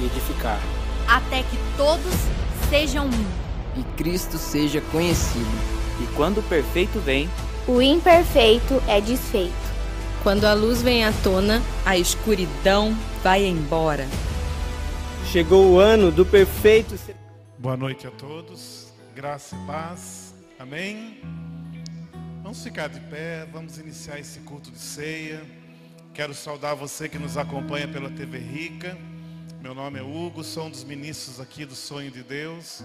e edificar, até que todos sejam um. E Cristo seja conhecido. E quando o perfeito vem, o imperfeito é desfeito. Quando a luz vem à tona, a escuridão vai embora. Chegou o ano do perfeito. Boa noite a todos, graça e paz, amém. Vamos ficar de pé, vamos iniciar esse culto de ceia. Quero saudar você que nos acompanha pela TV Rica. Meu nome é Hugo, sou um dos ministros aqui do Sonho de Deus.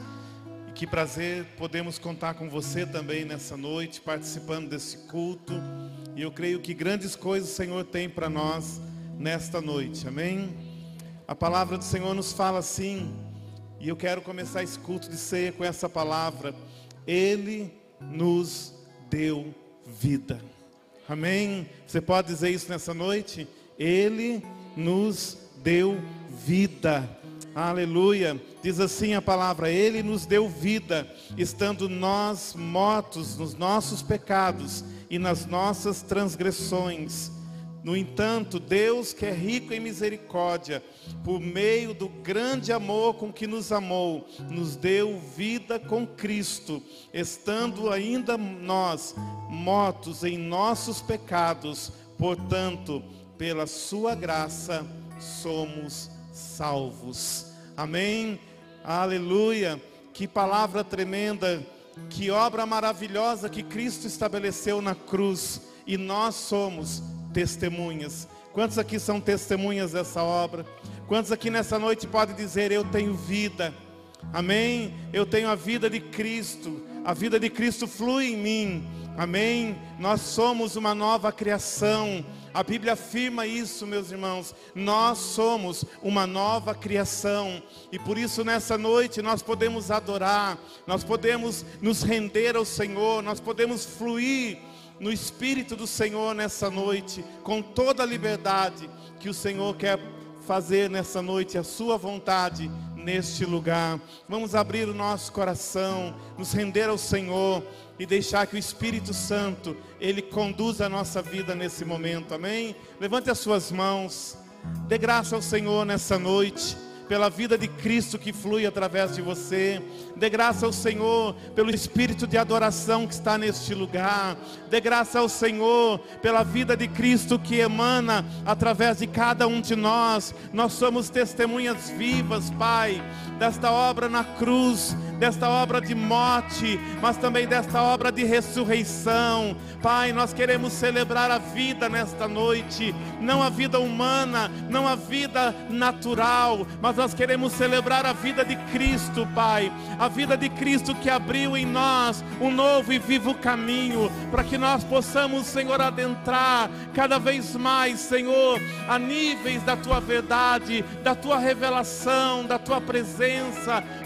E que prazer podemos contar com você também nessa noite, participando desse culto. E eu creio que grandes coisas o Senhor tem para nós nesta noite, amém? A palavra do Senhor nos fala assim, e eu quero começar esse culto de ceia com essa palavra. Ele nos deu vida. Amém? Você pode dizer isso nessa noite? Ele nos deu vida. Aleluia. Diz assim a palavra: Ele nos deu vida, estando nós mortos nos nossos pecados e nas nossas transgressões. No entanto, Deus, que é rico em misericórdia, por meio do grande amor com que nos amou, nos deu vida com Cristo, estando ainda nós mortos em nossos pecados, portanto, pela Sua graça somos salvos. Amém? Aleluia! Que palavra tremenda, que obra maravilhosa que Cristo estabeleceu na cruz e nós somos testemunhas. Quantos aqui são testemunhas dessa obra? Quantos aqui nessa noite podem dizer: Eu tenho vida? Amém? Eu tenho a vida de Cristo, a vida de Cristo flui em mim. Amém? Nós somos uma nova criação. A Bíblia afirma isso, meus irmãos. Nós somos uma nova criação. E por isso, nessa noite, nós podemos adorar, nós podemos nos render ao Senhor, nós podemos fluir no Espírito do Senhor nessa noite, com toda a liberdade que o Senhor quer fazer nessa noite, a Sua vontade neste lugar. Vamos abrir o nosso coração, nos render ao Senhor e deixar que o Espírito Santo, Ele conduza a nossa vida nesse momento, amém? Levante as suas mãos, dê graça ao Senhor nessa noite pela vida de Cristo que flui através de você. Dê graça ao Senhor pelo espírito de adoração que está neste lugar. Dê graça ao Senhor pela vida de Cristo que emana através de cada um de nós. Nós somos testemunhas vivas, Pai, desta obra na cruz, desta obra de morte, mas também desta obra de ressurreição. Pai, nós queremos celebrar a vida nesta noite, não a vida humana, não a vida natural, mas nós queremos celebrar a vida de Cristo, Pai, a vida de Cristo que abriu em nós um novo e vivo caminho, para que nós possamos, Senhor, adentrar cada vez mais, Senhor, a níveis da tua verdade, da tua revelação, da tua presença,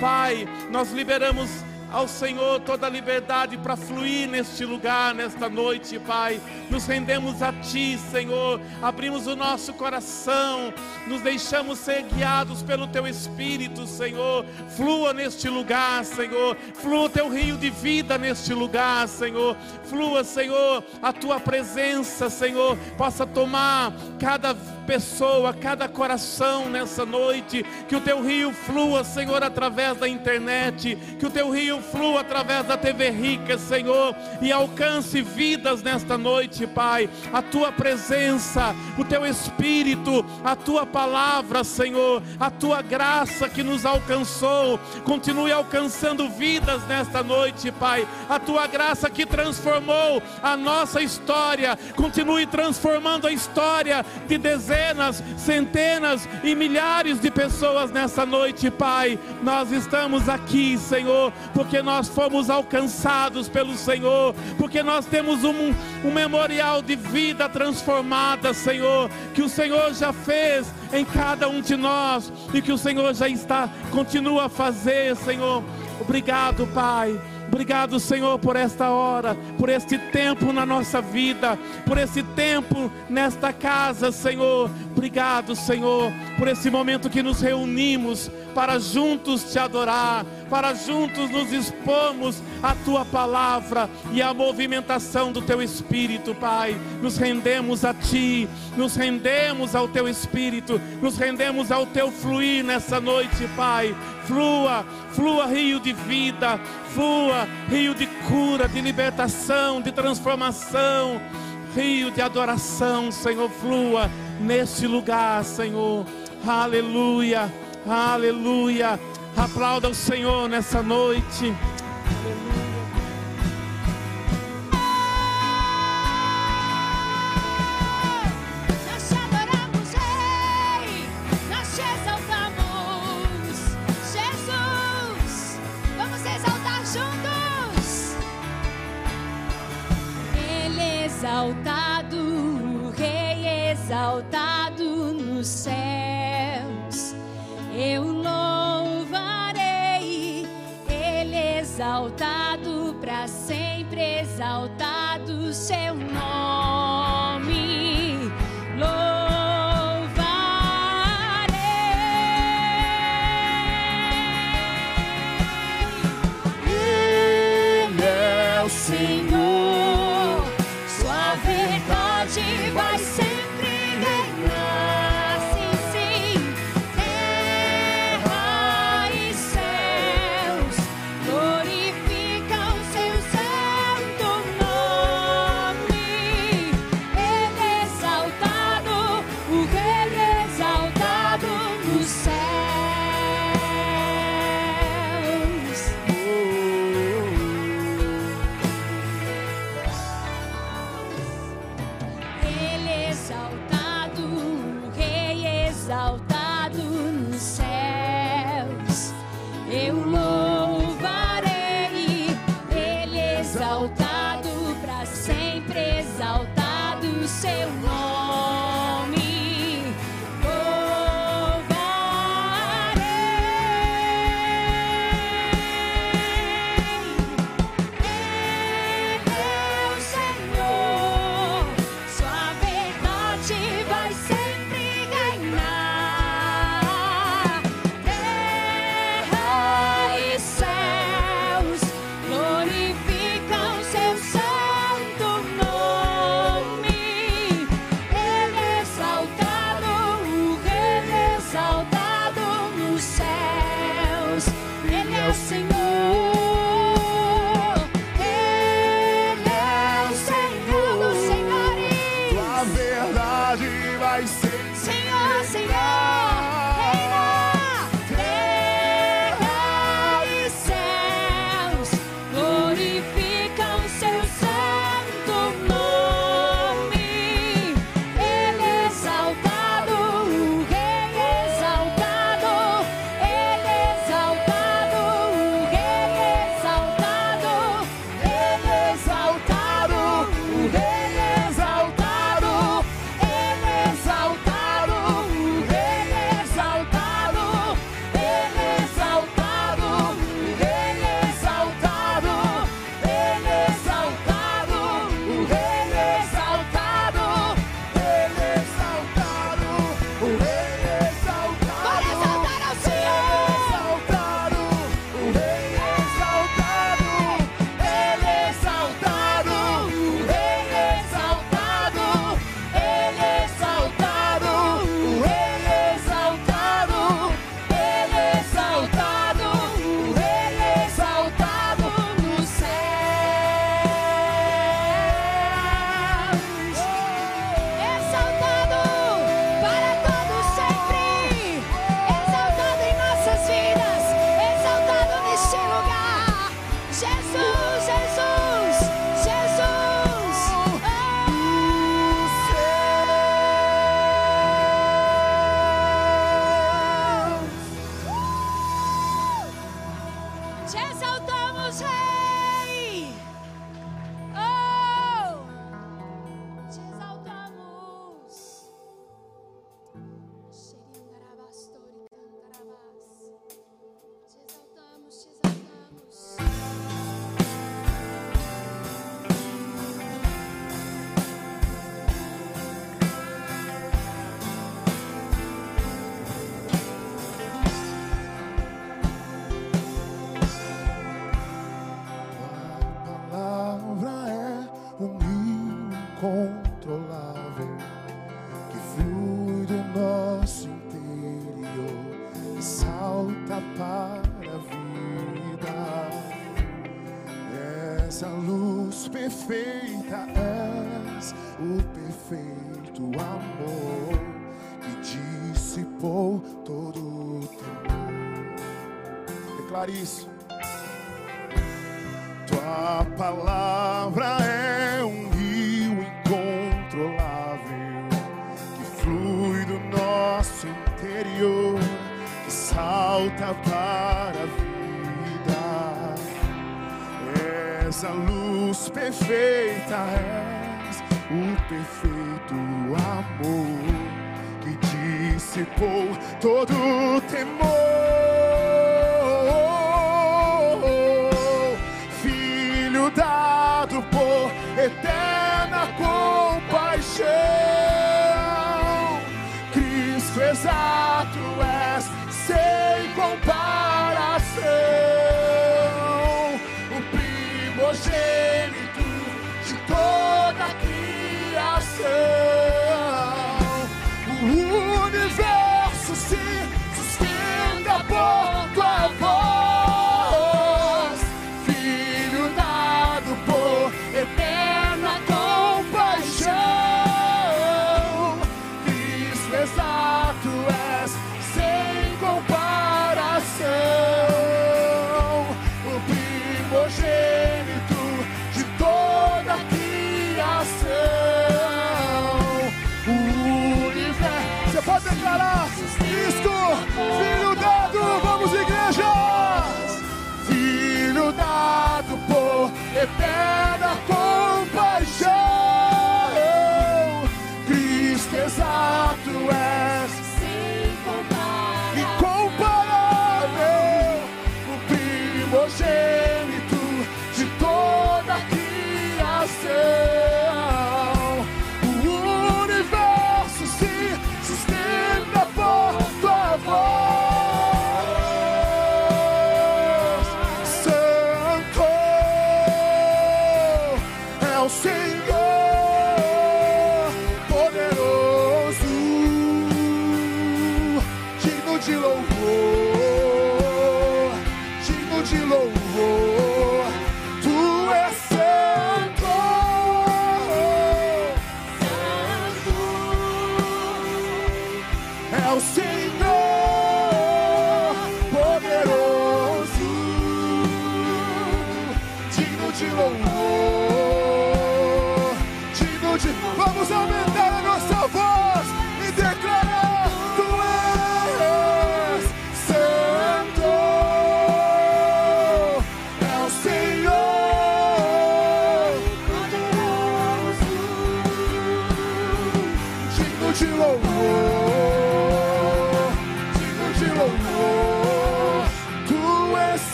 Pai, nós liberamos ao Senhor toda a liberdade para fluir neste lugar, nesta noite, Pai. Nos rendemos a Ti, Senhor. Abrimos o nosso coração, nos deixamos ser guiados pelo Teu Espírito, Senhor. Flua neste lugar, Senhor. Flua o Teu rio de vida neste lugar, Senhor. Flua, Senhor, a Tua presença, Senhor, possa tomar cada pessoa, cada coração nessa noite. Que o Teu rio flua, Senhor, através da internet. Que o Teu rio flua através da TV Rica, Senhor, e alcance vidas nesta noite, Pai. A tua presença, o teu espírito, a tua palavra, Senhor, a tua graça que nos alcançou, continue alcançando vidas nesta noite, Pai. A tua graça que transformou a nossa história, continue transformando a história de dezenas, centenas e milhares de pessoas nessa noite, Pai. Nós estamos aqui, Senhor, porque nós fomos alcançados pelo Senhor, porque nós temos um, um memorial de vida transformada, Senhor, que o Senhor já fez em cada um de nós e que o Senhor já está, continua a fazer, Senhor. Obrigado, Pai. Obrigado, Senhor, por esta hora, por este tempo na nossa vida, por esse tempo nesta casa, Senhor, Obrigado, Senhor, por esse momento que nos reunimos para juntos te adorar, para juntos nos expomos à tua palavra e à movimentação do teu espírito, Pai. Nos rendemos a ti, nos rendemos ao teu espírito, nos rendemos ao teu fluir nessa noite, Pai. Flua, flua rio de vida, flua rio de cura, de libertação, de transformação rio de adoração, Senhor, flua neste lugar, Senhor. Aleluia, aleluia. Aplauda o Senhor nessa noite. Adoramos, Rei, é exaltado, exaltado nos céus. Eu exaltado para sempre, exaltado seu nome.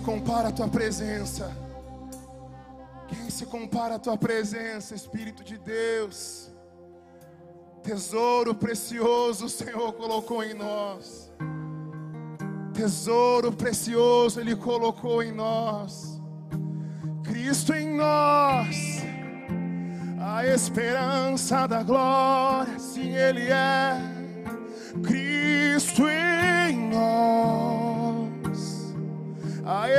Se compara à tua presença? Quem se compara à tua presença, Espírito de Deus? Tesouro precioso o Senhor colocou em nós. Tesouro precioso Ele colocou em nós. Cristo em nós, a esperança da glória. Sim, Ele é.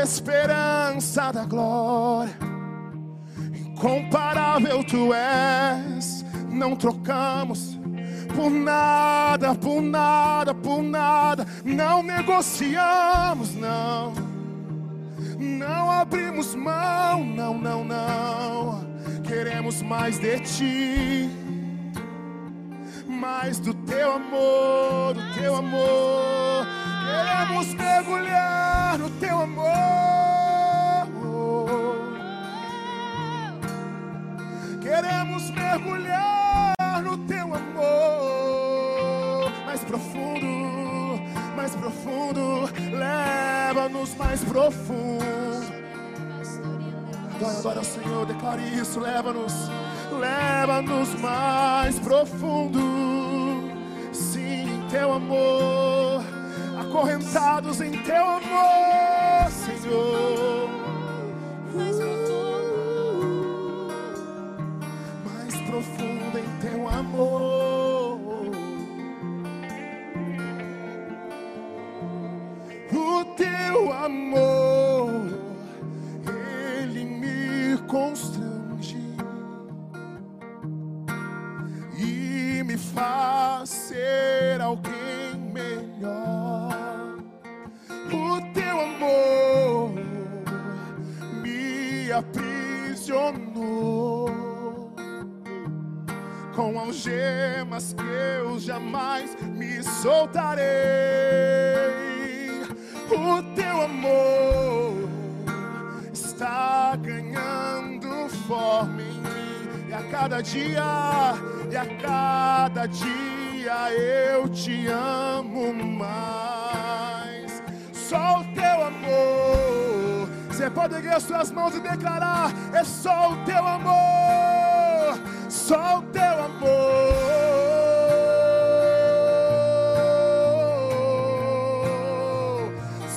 Esperança da glória. Incomparável tu és, não trocamos por nada, por nada, por nada, não negociamos, não, não abrimos mão, não, não, não, queremos mais de ti, mais do teu amor, do teu amor, queremos mergulhar no teu amor. Queremos mergulhar no teu amor mais profundo, mais profundo. Leva-nos mais profundo. Adora, adora o Senhor, declare isso. Leva-nos, leva-nos mais profundo. Sim, teu amor, acorrentados em teu amor, Senhor. Mais profundo. mais profundo em teu amor. O teu amor, aprisionou com algemas que eu jamais me soltarei. O teu amor está ganhando forma em mim, e a cada dia, e a cada dia eu te amo mais. Você pode erguer as suas mãos e declarar: é só o teu amor, só o teu amor,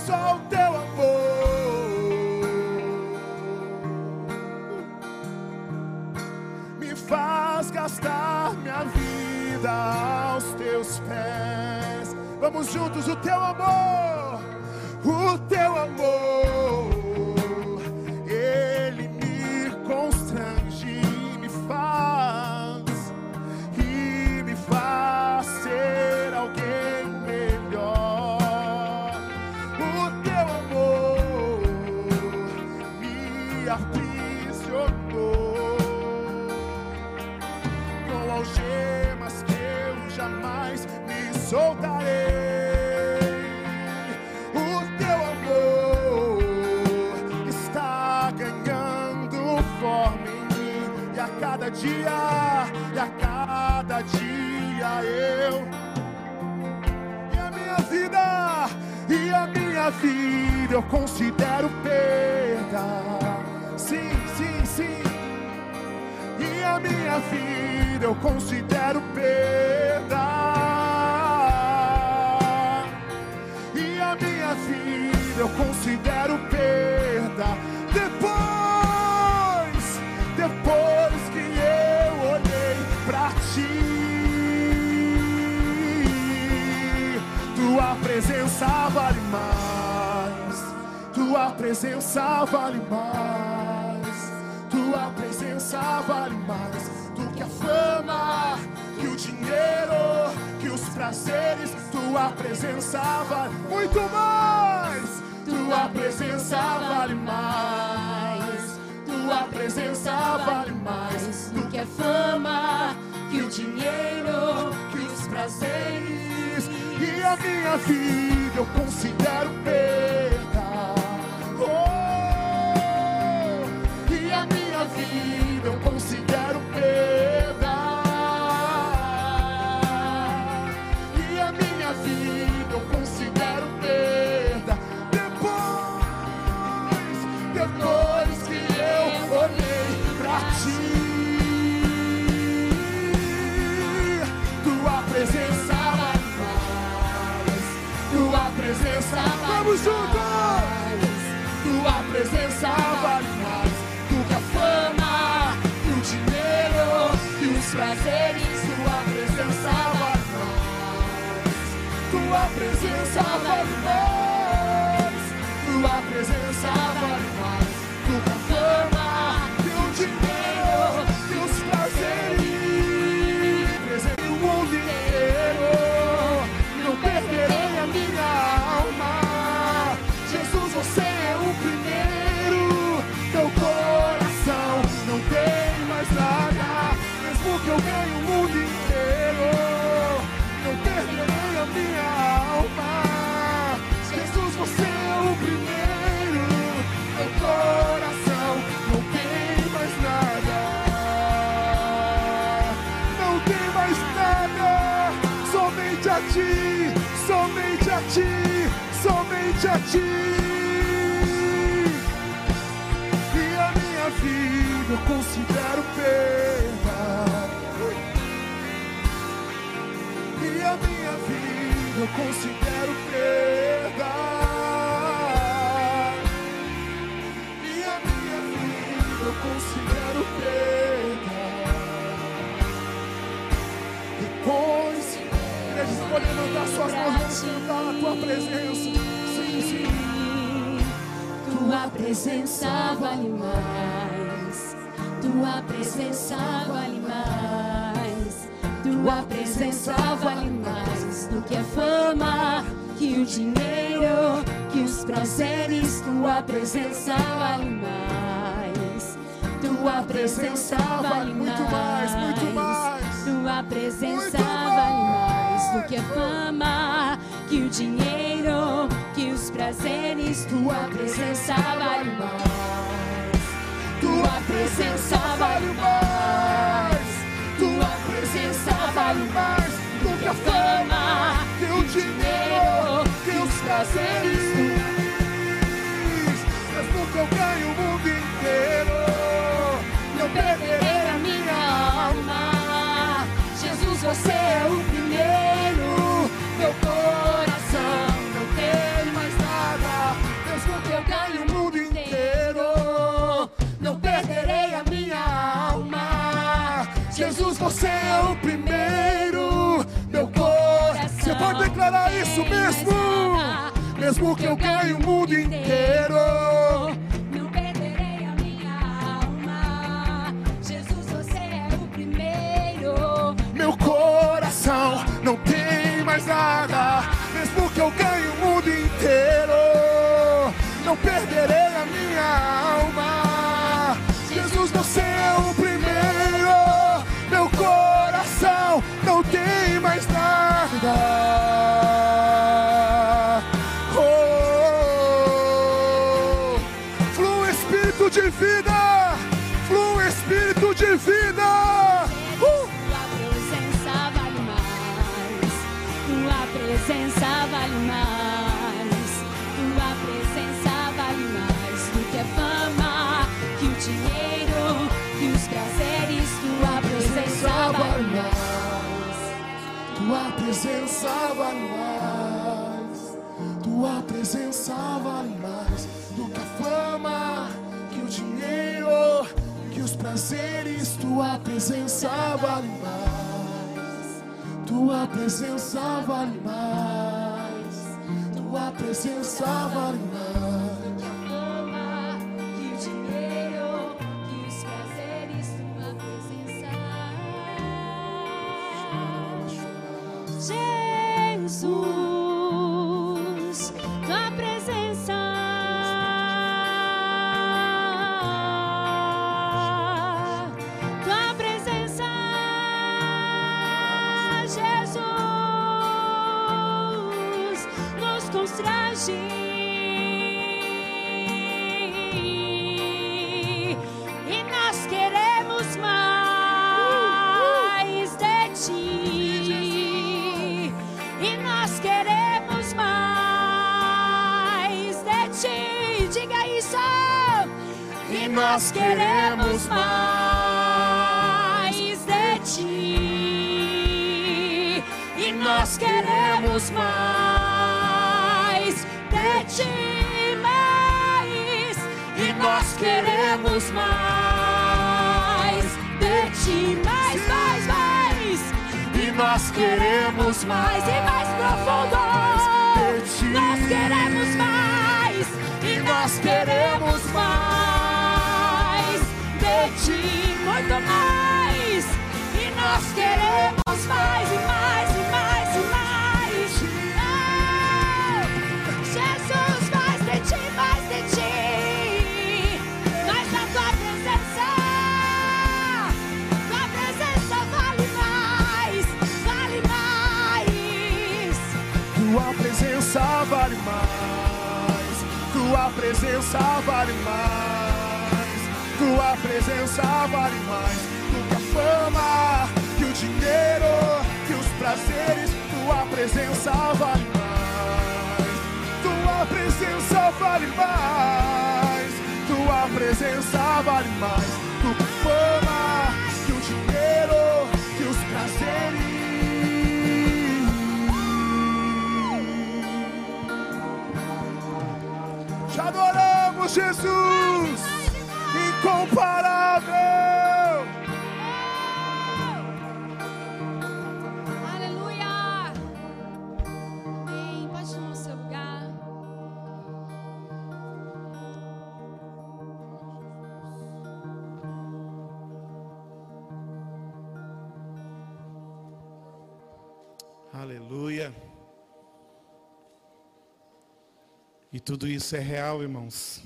só o teu amor me faz gastar minha vida aos teus pés. Vamos juntos, o teu amor, eu considero perda. Sim, sim, sim. E a minha vida eu considero perda. E a minha vida eu considero perda. Depois, depois que eu olhei pra ti, tua presença vale mais. Tua presença vale mais. Tua presença vale mais do que a fama, que o dinheiro, que os prazeres. Tua presença vale muito mais. Tua presença vale mais. Tua presença vale mais do que a fama, que o dinheiro, que os prazeres. E a minha vida eu considero perda. Vamos juntos! Tua presença vale mais do que a fama, o dinheiro, que os prazeres. Tua presença vale mais. Tua presença vale mais. Tua presença vale mais ti. E a minha vida eu considero perda. E a minha vida eu considero perda. E a minha vida eu considero perda. Depois, igreja, você pode levantar suas mãos, vamos cantar a tua presença. Tua presença vale mais. Tua presença vale mais. Tua presença vale mais do que a fama, que o dinheiro, que os prazeres. Tua presença vale mais. Tua presença vale mais. Muito mais. Tua presença vale mais do que a fama que o dinheiro, que os prazeres, tua presença vale mais. Tua presença vale mais. Tua presença vale mais do que a fama, que o dinheiro, que os prazeres. Mas porque eu ganho o mundo inteiro, eu perderei a minha alma. Jesus, você é o primeiro. você é o primeiro, meu coração. Você pode declarar isso mesmo? Mesmo que eu ganhe o mundo inteiro. Não perderei a minha alma. Jesus, você é o primeiro. Meu coração não tem mais nada. Mesmo que eu ganhe dizeres, tua presença vale mais. Tua presença vale mais. Tua presença vale mais. Tudo isso é real, irmãos.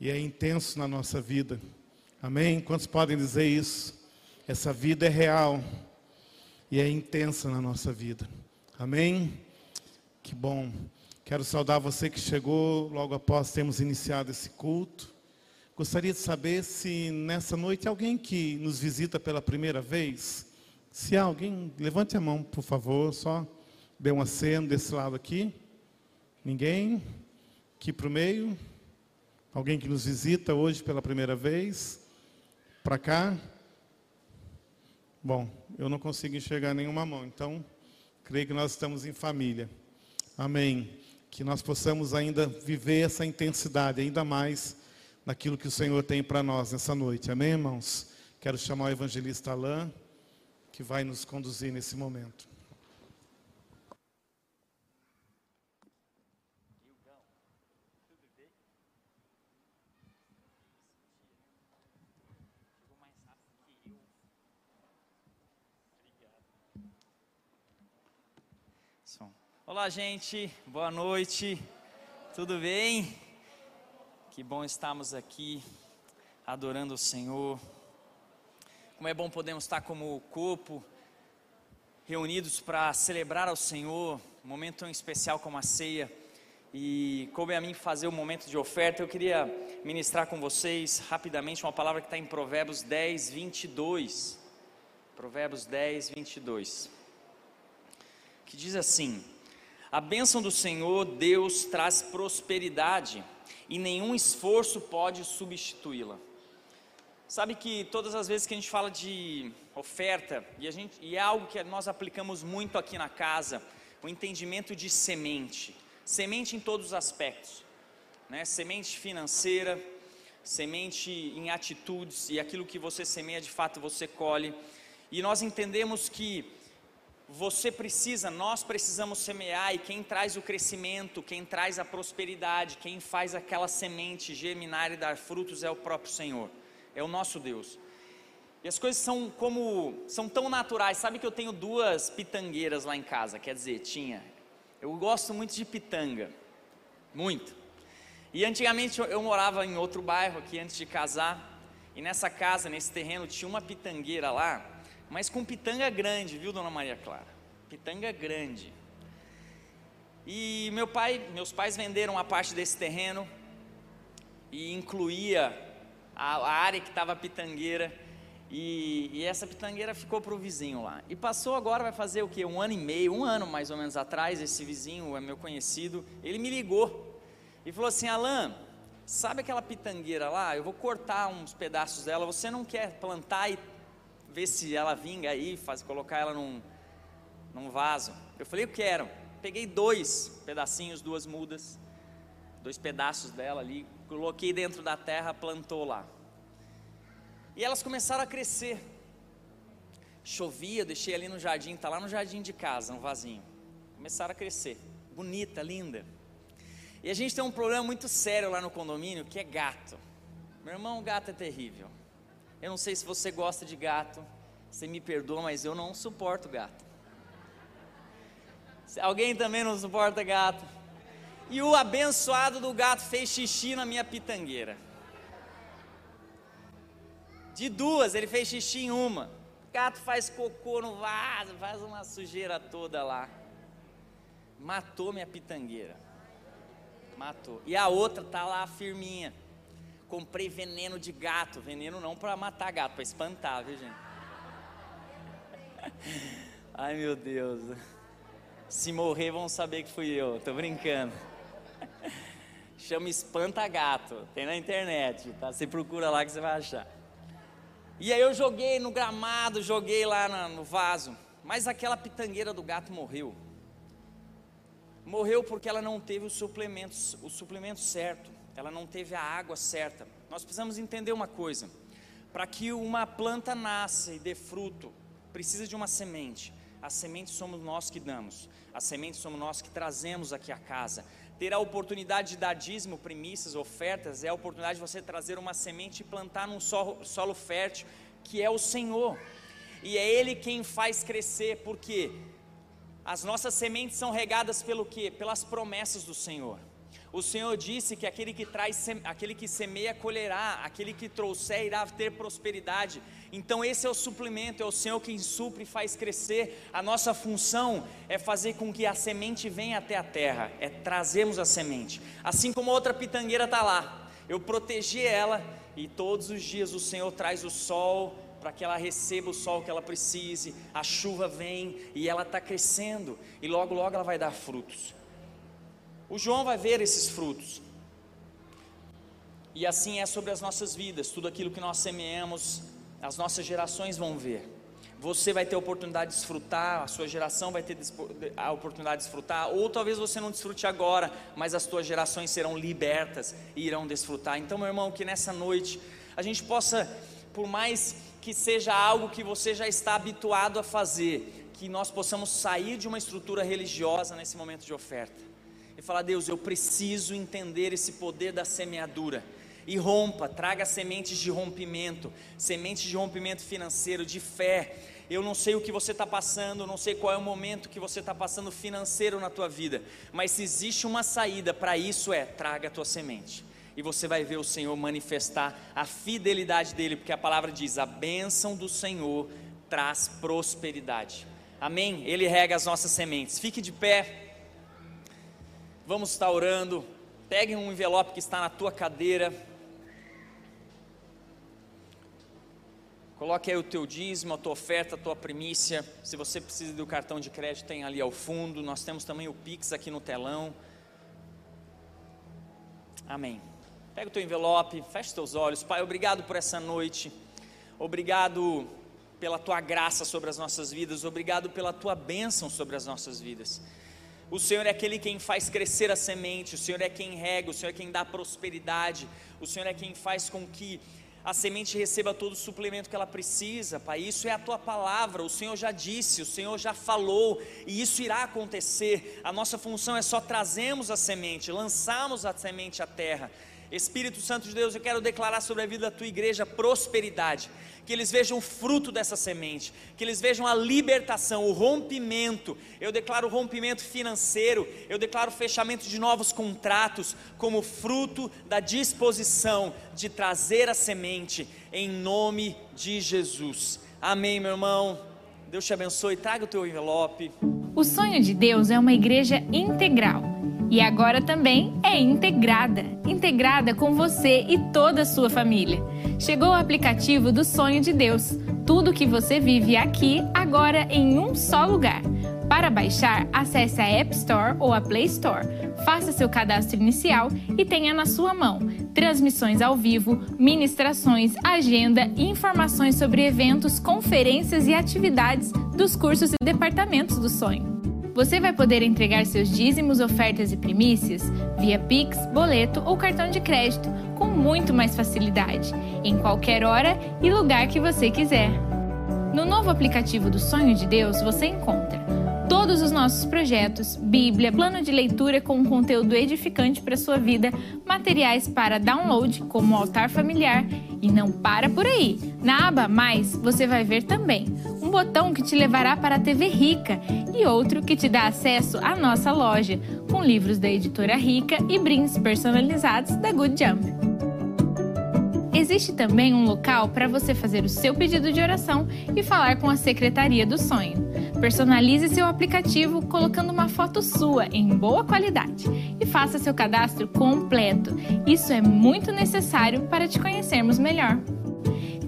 E é intenso na nossa vida. Amém? Quantos podem dizer isso? Essa vida é real e é intensa na nossa vida. Amém? Que bom. Quero saudar você que chegou logo após termos iniciado esse culto. Gostaria de saber se nessa noite alguém que nos visita pela primeira vez, se alguém, levante a mão, por favor, só dê um aceno desse lado aqui. Ninguém? Aqui para o meio? Alguém que nos visita hoje pela primeira vez? Para cá? Bom, eu não consigo enxergar nenhuma mão, então creio que nós estamos em família. Amém. Que nós possamos ainda viver essa intensidade, ainda mais naquilo que o Senhor tem para nós nessa noite. Amém, irmãos? Quero chamar o evangelista Alain, que vai nos conduzir nesse momento. Olá, gente, boa noite, tudo bem? Que bom estarmos aqui adorando o Senhor. Como é bom podermos estar como corpo, reunidos para celebrar ao Senhor, um momento tão especial como a ceia. E como é a mim fazer o um momento de oferta, eu queria ministrar com vocês rapidamente uma palavra que está em Provérbios 10, 22. Provérbios 10, 22. Que diz assim: a bênção do Senhor, Deus, traz prosperidade e nenhum esforço pode substituí-la. Sabe que todas as vezes que a gente fala de oferta, e, a gente, e é algo que nós aplicamos muito aqui na casa, o entendimento de semente, semente em todos os aspectos, né? semente financeira, semente em atitudes, e aquilo que você semeia de fato você colhe, e nós entendemos que você precisa, nós precisamos semear, e quem traz o crescimento, quem traz a prosperidade, quem faz aquela semente germinar e dar frutos é o próprio Senhor, é o nosso Deus. E as coisas são como, são tão naturais. Sabe que eu tenho duas pitangueiras lá em casa, quer dizer, tinha. Eu gosto muito de pitanga, muito. E antigamente eu, eu morava em outro bairro aqui antes de casar, e nessa casa, nesse terreno, tinha uma pitangueira lá, mas com pitanga grande, viu, dona Maria Clara? Pitanga grande. E meu pai, meus pais venderam a parte desse terreno e incluía a, a área que estava pitangueira. E, e, essa pitangueira ficou para o vizinho lá. E passou agora, vai fazer o quê? Um ano e meio, um ano mais ou menos atrás, esse vizinho é meu conhecido, ele me ligou e falou assim, Alain, sabe aquela pitangueira lá? Eu vou cortar uns pedaços dela, você não quer plantar e ver se ela vinga aí, faz, colocar ela num, num vaso. Eu falei, eu quero. Peguei dois pedacinhos, duas mudas, dois pedaços dela ali, coloquei dentro da terra, plantou lá. E elas começaram a crescer. Chovia, deixei ali no jardim, está lá no jardim de casa, um vasinho. Começaram a crescer. Bonita, linda. E a gente tem um problema muito sério lá no condomínio, que é gato. Meu irmão, gato é terrível. Eu não sei se você gosta de gato, você me perdoa, mas eu não suporto gato. Alguém também não suporta gato? E o abençoado do gato fez xixi na minha pitangueira. De duas, ele fez xixi em uma. O gato faz cocô no vaso, faz uma sujeira toda lá. Matou minha pitangueira. Matou. E a outra tá lá firminha. Comprei veneno de gato. Veneno não para matar gato, para espantar, viu, gente? Ai, meu Deus. Se morrer, vão saber que fui eu. Tô brincando. Chama espanta gato. Tem na internet, tá? Você procura lá que você vai achar. E aí eu joguei no gramado, joguei lá no vaso. Mas aquela pitangueira do gato morreu. Morreu porque ela não teve o suplemento, o suplemento certo ela não teve a água certa. Nós precisamos entender uma coisa: para que uma planta nasça e dê fruto, precisa de uma semente. A semente somos nós que damos, a semente somos nós que trazemos aqui a casa. Ter a oportunidade de dar dízimo, primícias, ofertas, é a oportunidade de você trazer uma semente e plantar num solo, solo fértil, que é o Senhor. E é Ele quem faz crescer, porque as nossas sementes são regadas pelo quê? Pelas promessas do Senhor. O Senhor disse que aquele que traz, aquele que semeia colherá, aquele que trouxer irá ter prosperidade. Então esse é o suplemento, é o Senhor quem supre e faz crescer. A nossa função é fazer com que a semente venha até a terra, é trazermos a semente. Assim como a outra pitangueira está lá, eu protegi ela e todos os dias o Senhor traz o sol para que ela receba o sol que ela precise, a chuva vem e ela está crescendo e logo logo ela vai dar frutos. O João vai ver esses frutos. E assim é sobre as nossas vidas, tudo aquilo que nós semeamos, as nossas gerações vão ver. Você vai ter a oportunidade de desfrutar, a sua geração vai ter a oportunidade de desfrutar, ou talvez você não desfrute agora, mas as tuas gerações serão libertas e irão desfrutar. Então, meu irmão, que nessa noite a gente possa, por mais que seja algo que você já está habituado a fazer, que nós possamos sair de uma estrutura religiosa nesse momento de oferta e falar: Deus, eu preciso entender esse poder da semeadura. E rompa, traga sementes de rompimento, sementes de rompimento financeiro, de fé. Eu não sei o que você está passando, não sei qual é o momento que você está passando financeiro na tua vida, mas se existe uma saída para isso é traga a tua semente. E você vai ver o Senhor manifestar a fidelidade dele, porque a palavra diz: a bênção do Senhor traz prosperidade. Amém? Ele rega as nossas sementes. Fique de pé. Vamos estar orando. Pegue um envelope que está na tua cadeira. Coloque aí o teu dízimo, a tua oferta, a tua primícia. Se você precisa do cartão de crédito, tem ali ao fundo. Nós temos também o Pix aqui no telão. Amém. Pega o teu envelope, feche os teus olhos. Pai, obrigado por essa noite. Obrigado pela tua graça sobre as nossas vidas. Obrigado pela tua bênção sobre as nossas vidas. O Senhor é aquele quem faz crescer a semente, o Senhor é quem rega, o Senhor é quem dá prosperidade, o Senhor é quem faz com que a semente receba todo o suplemento que ela precisa, Pai. Isso é a tua palavra, o Senhor já disse, o Senhor já falou, e isso irá acontecer. A nossa função é só trazermos a semente, lançarmos a semente à terra. Espírito Santo de Deus, eu quero declarar sobre a vida da tua igreja prosperidade que eles vejam o fruto dessa semente, que eles vejam a libertação, o rompimento. Eu declaro rompimento financeiro, eu declaro fechamento de novos contratos, como fruto da disposição de trazer a semente, em nome de Jesus. Amém, meu irmão. Deus te abençoe. Traga o teu envelope. O sonho de Deus é uma igreja integral. E agora também é integrada integrada com você e toda a sua família. Chegou o aplicativo do Sonho de Deus. Tudo que você vive aqui, agora em um só lugar. Para baixar, acesse a App Store ou a Play Store. Faça seu cadastro inicial e tenha na sua mão transmissões ao vivo, ministrações, agenda e informações sobre eventos, conferências e atividades dos cursos e departamentos do sonho. Você vai poder entregar seus dízimos, ofertas e primícias via Pix, boleto ou cartão de crédito com muito mais facilidade, em qualquer hora e lugar que você quiser. No novo aplicativo do Sonho de Deus você encontra todos os nossos projetos, Bíblia, plano de leitura com conteúdo edificante para sua vida, materiais para download, como o altar familiar, e não para por aí. Na aba Mais, você vai ver também um botão que te levará para a TV Rica e outro que te dá acesso à nossa loja, com livros da editora Rica e brindes personalizados da Good Jump. Existe também um local para você fazer o seu pedido de oração e falar com a Secretaria do Sonho. Personalize seu aplicativo colocando uma foto sua em boa qualidade e faça seu cadastro completo. Isso é muito necessário para te conhecermos melhor.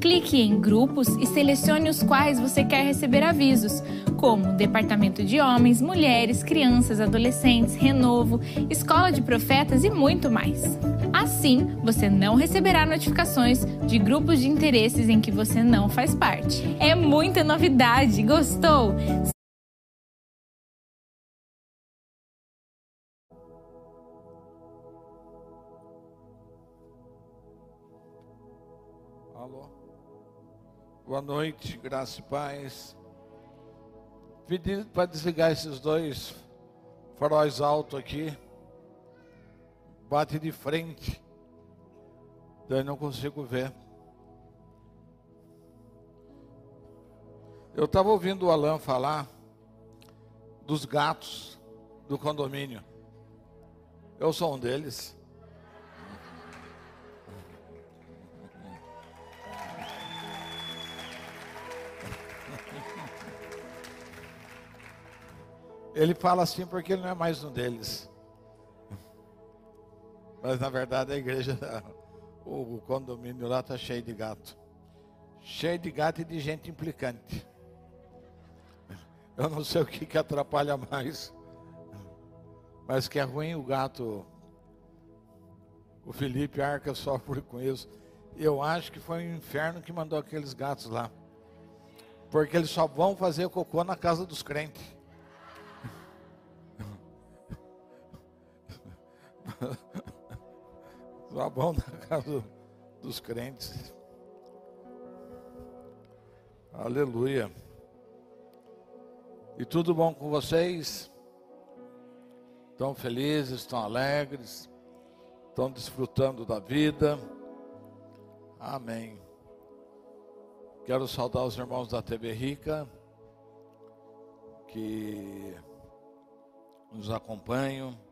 Clique em grupos e selecione os quais você quer receber avisos, como Departamento de Homens, Mulheres, Crianças, Adolescentes, Renovo, Escola de Profetas e muito mais. Assim, você não receberá notificações de grupos de interesses em que você não faz parte. É muita novidade! Gostou? Boa noite, graça e paz. Pedi para desligar esses dois faróis altos aqui. Bate de frente. Daí não consigo ver. Eu estava ouvindo o Alan falar dos gatos do condomínio. Eu sou um deles. Ele fala assim porque ele não é mais um deles. Mas na verdade a igreja, o condomínio lá está cheio de gato. Cheio de gato e de gente implicante. Eu não sei o que, que atrapalha mais. Mas que é ruim o gato. O Felipe Arca sofre com isso. Eu acho que foi o inferno que mandou aqueles gatos lá. Porque eles só vão fazer cocô na casa dos crentes. Bom na casa dos crentes. Aleluia. E tudo bom com vocês? Estão felizes, estão alegres, estão desfrutando da vida. Amém. Quero saudar os irmãos da TV Rica que nos acompanham.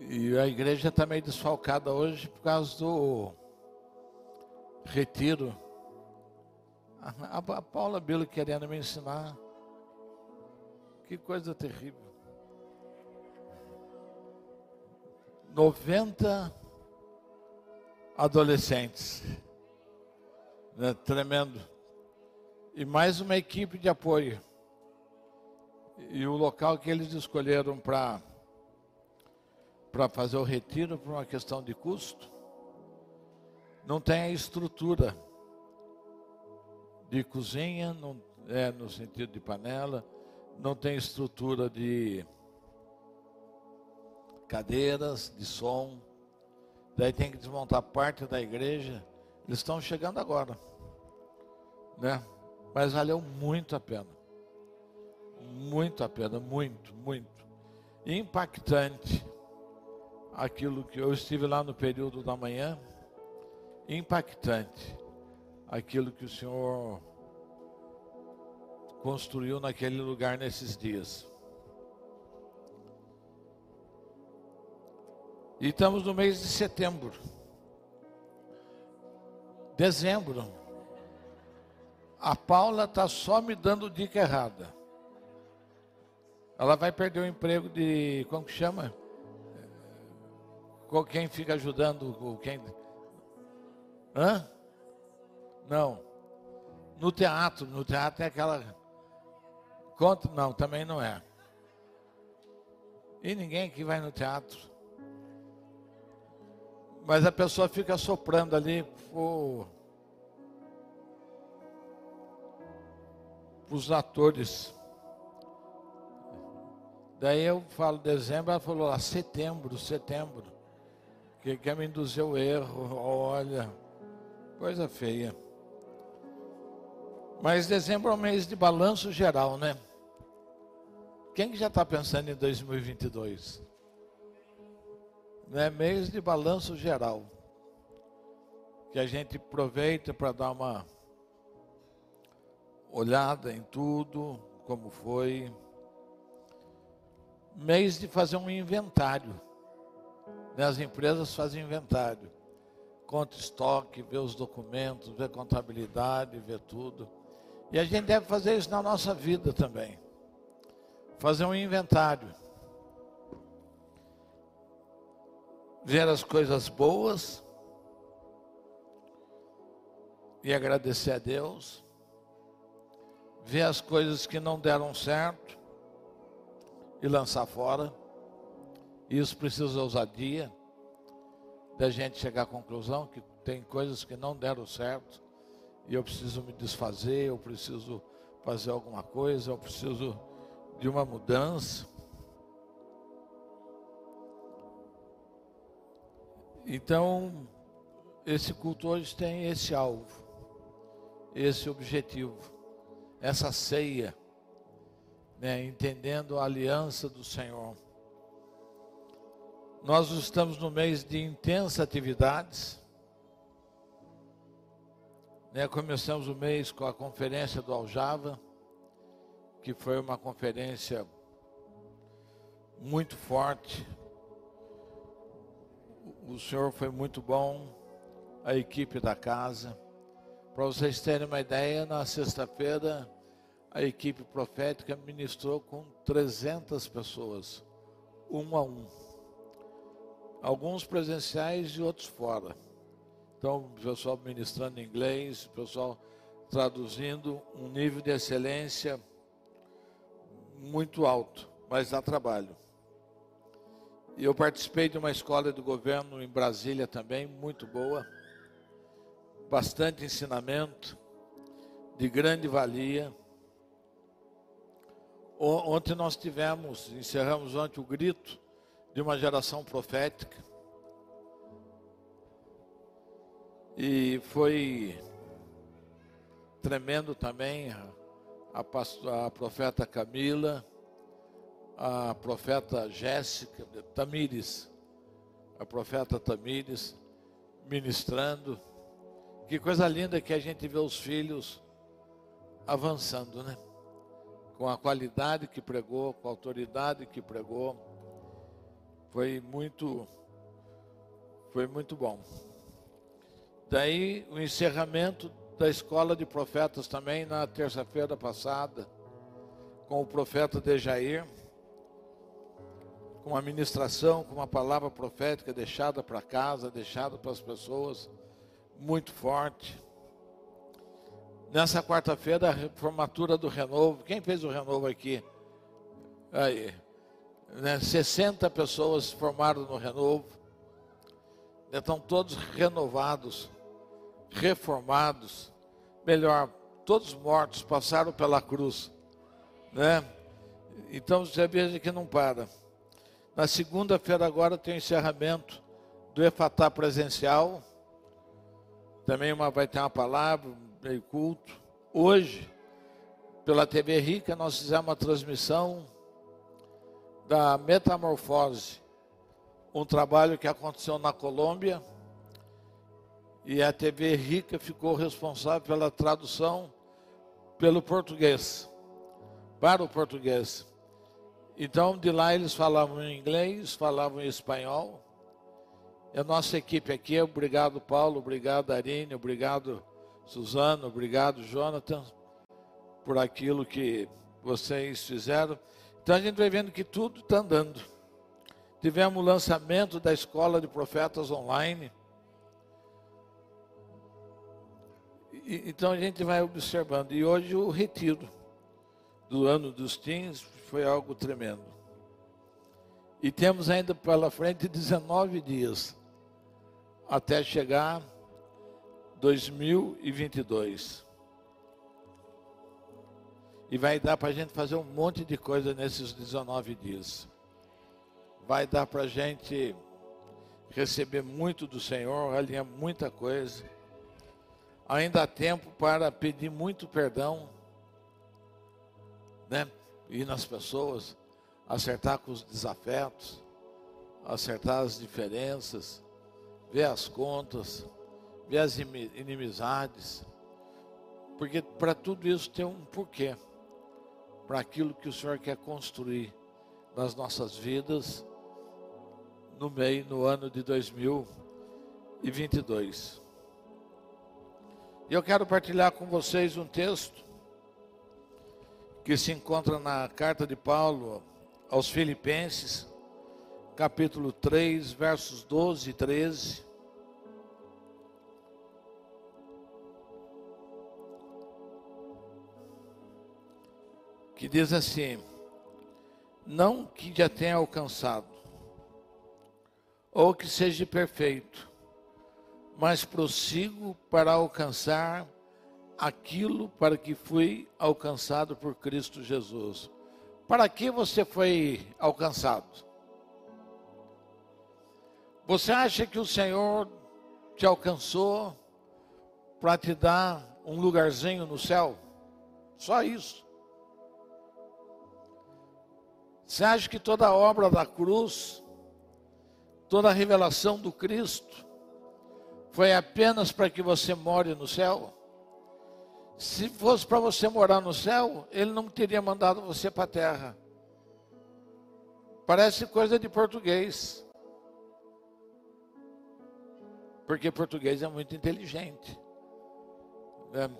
E a igreja está meio desfalcada hoje por causa do retiro. A, a Paula Bilo querendo me ensinar. Que coisa terrível. 90 adolescentes. Né, tremendo. E mais uma equipe de apoio. E o local que eles escolheram para para fazer o retiro por uma questão de custo, não tem a estrutura de cozinha, não é no sentido de panela, não tem estrutura de cadeiras, de som. Daí tem que desmontar parte da igreja. Eles estão chegando agora, né? Mas valeu muito a pena. Muito a pena, muito, muito. Impactante aquilo que eu estive lá no período da manhã, impactante aquilo que o Senhor construiu naquele lugar nesses dias. E estamos no mês de setembro. Dezembro. A Paula está só me dando dica errada. Ela vai perder o emprego de. Como que chama? Quem fica ajudando? Quem? Hã? Não. No teatro, no teatro é aquela. Conta, não, também não é. E ninguém que vai no teatro. Mas a pessoa fica soprando ali para os atores. Daí eu falo dezembro, ela falou lá, setembro, setembro que quer me induzir o erro, olha, coisa feia. Mas dezembro é um mês de balanço geral, né? Quem que já está pensando em 2022? Né? Mês de balanço geral. Que a gente aproveita para dar uma olhada em tudo, como foi. Mês de fazer um inventário as empresas fazem inventário, conta estoque, vê os documentos, vê contabilidade, vê tudo. E a gente deve fazer isso na nossa vida também. Fazer um inventário. Ver as coisas boas e agradecer a Deus. Ver as coisas que não deram certo e lançar fora. Isso precisa de ousadia, da gente chegar à conclusão que tem coisas que não deram certo e eu preciso me desfazer, eu preciso fazer alguma coisa, eu preciso de uma mudança. Então, esse culto hoje tem esse alvo, esse objetivo, essa ceia, né, entendendo a aliança do Senhor. Nós estamos no mês de intensas atividades. Né, começamos o mês com a conferência do Aljava, que foi uma conferência muito forte. O senhor foi muito bom, a equipe da casa. Para vocês terem uma ideia, na sexta-feira a equipe profética ministrou com 300 pessoas, um a um. Alguns presenciais e outros fora. Então, o pessoal ministrando inglês, o pessoal traduzindo, um nível de excelência muito alto, mas dá trabalho. E eu participei de uma escola do governo em Brasília também, muito boa. Bastante ensinamento, de grande valia. Ontem nós tivemos, encerramos ontem o grito de uma geração profética. E foi tremendo também a, a, a profeta Camila, a profeta Jéssica, Tamires, a profeta Tamires, ministrando. Que coisa linda que a gente vê os filhos avançando, né? Com a qualidade que pregou, com a autoridade que pregou. Foi muito, foi muito bom. Daí o encerramento da escola de profetas também na terça-feira passada, com o profeta Dejair, com a ministração, com uma palavra profética deixada para casa, deixada para as pessoas, muito forte. Nessa quarta-feira, a formatura do Renovo. Quem fez o Renovo aqui? Aí. Né, 60 pessoas formaram no Renovo. Estão todos renovados reformados, melhor, todos mortos, passaram pela cruz, né? Então você veja que não para. Na segunda-feira agora tem o encerramento do Efatá presencial. Também uma, vai ter uma palavra, meio culto. Hoje, pela TV Rica, nós fizemos uma transmissão da Metamorfose, um trabalho que aconteceu na Colômbia e a TV Rica ficou responsável pela tradução pelo português, para o português. Então, de lá eles falavam inglês, falavam espanhol. E a nossa equipe aqui, obrigado Paulo, obrigado Arine, obrigado Suzano, obrigado Jonathan, por aquilo que vocês fizeram. Então a gente vai vendo que tudo está andando. Tivemos o lançamento da Escola de Profetas Online então a gente vai observando. E hoje o retiro do ano dos teens foi algo tremendo. E temos ainda pela frente 19 dias até chegar 2022. E vai dar para a gente fazer um monte de coisa nesses 19 dias. Vai dar para a gente receber muito do Senhor, alinhar muita coisa ainda há tempo para pedir muito perdão, né? Ir nas pessoas, acertar com os desafetos, acertar as diferenças, ver as contas, ver as inimizades, porque para tudo isso tem um porquê, para aquilo que o Senhor quer construir nas nossas vidas no meio, no ano de 2022. E eu quero partilhar com vocês um texto que se encontra na carta de Paulo aos Filipenses, capítulo 3, versos 12 e 13. Que diz assim: Não que já tenha alcançado, ou que seja perfeito, mas prossigo para alcançar aquilo para que fui alcançado por Cristo Jesus. Para que você foi alcançado? Você acha que o Senhor te alcançou para te dar um lugarzinho no céu? Só isso. Você acha que toda a obra da cruz, toda a revelação do Cristo, foi apenas para que você more no céu? Se fosse para você morar no céu, ele não teria mandado você para a terra. Parece coisa de português. Porque português é muito inteligente. É.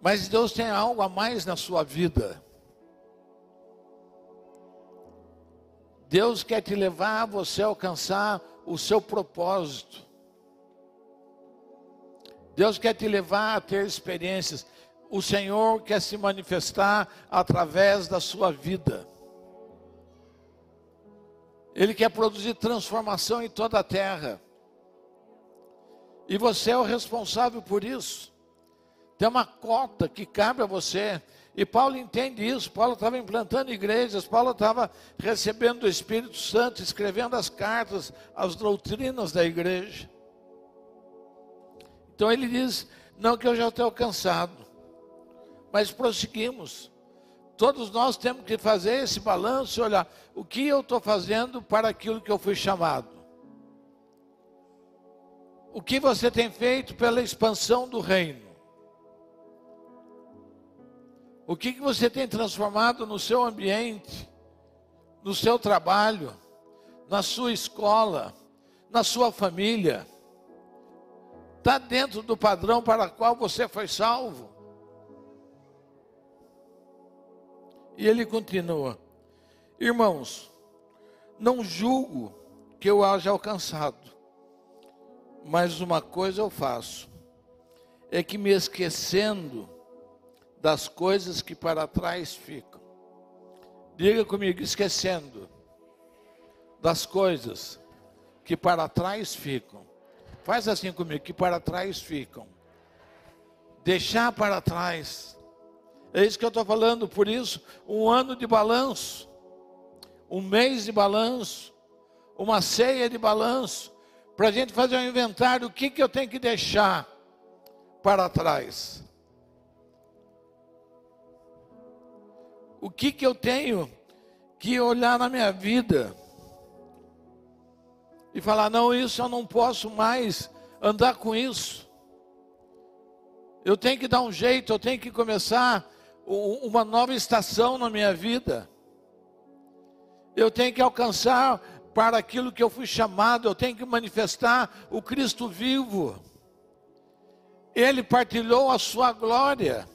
Mas Deus tem algo a mais na sua vida. Deus quer te levar a você alcançar o seu propósito. Deus quer te levar a ter experiências. O Senhor quer se manifestar através da sua vida. Ele quer produzir transformação em toda a terra. E você é o responsável por isso. Tem uma cota que cabe a você. E Paulo entende isso. Paulo estava implantando igrejas, Paulo estava recebendo o Espírito Santo, escrevendo as cartas, as doutrinas da igreja. Então ele diz: Não que eu já tenha alcançado, mas prosseguimos. Todos nós temos que fazer esse balanço olhar o que eu estou fazendo para aquilo que eu fui chamado. O que você tem feito pela expansão do reino? O que, que você tem transformado no seu ambiente, no seu trabalho, na sua escola, na sua família? Está dentro do padrão para o qual você foi salvo? E ele continua: Irmãos, não julgo que eu haja alcançado, mas uma coisa eu faço, é que me esquecendo das coisas que para trás ficam. Diga comigo, esquecendo das coisas que para trás ficam. Faz assim comigo, que para trás ficam. Deixar para trás. É isso que eu estou falando, por isso, um ano de balanço, um mês de balanço, uma ceia de balanço, para a gente fazer um inventário, o que, que eu tenho que deixar para trás. O que, que eu tenho que olhar na minha vida e falar: não, isso eu não posso mais andar com isso. Eu tenho que dar um jeito, eu tenho que começar uma nova estação na minha vida. Eu tenho que alcançar para aquilo que eu fui chamado, eu tenho que manifestar o Cristo vivo. Ele partilhou a sua glória.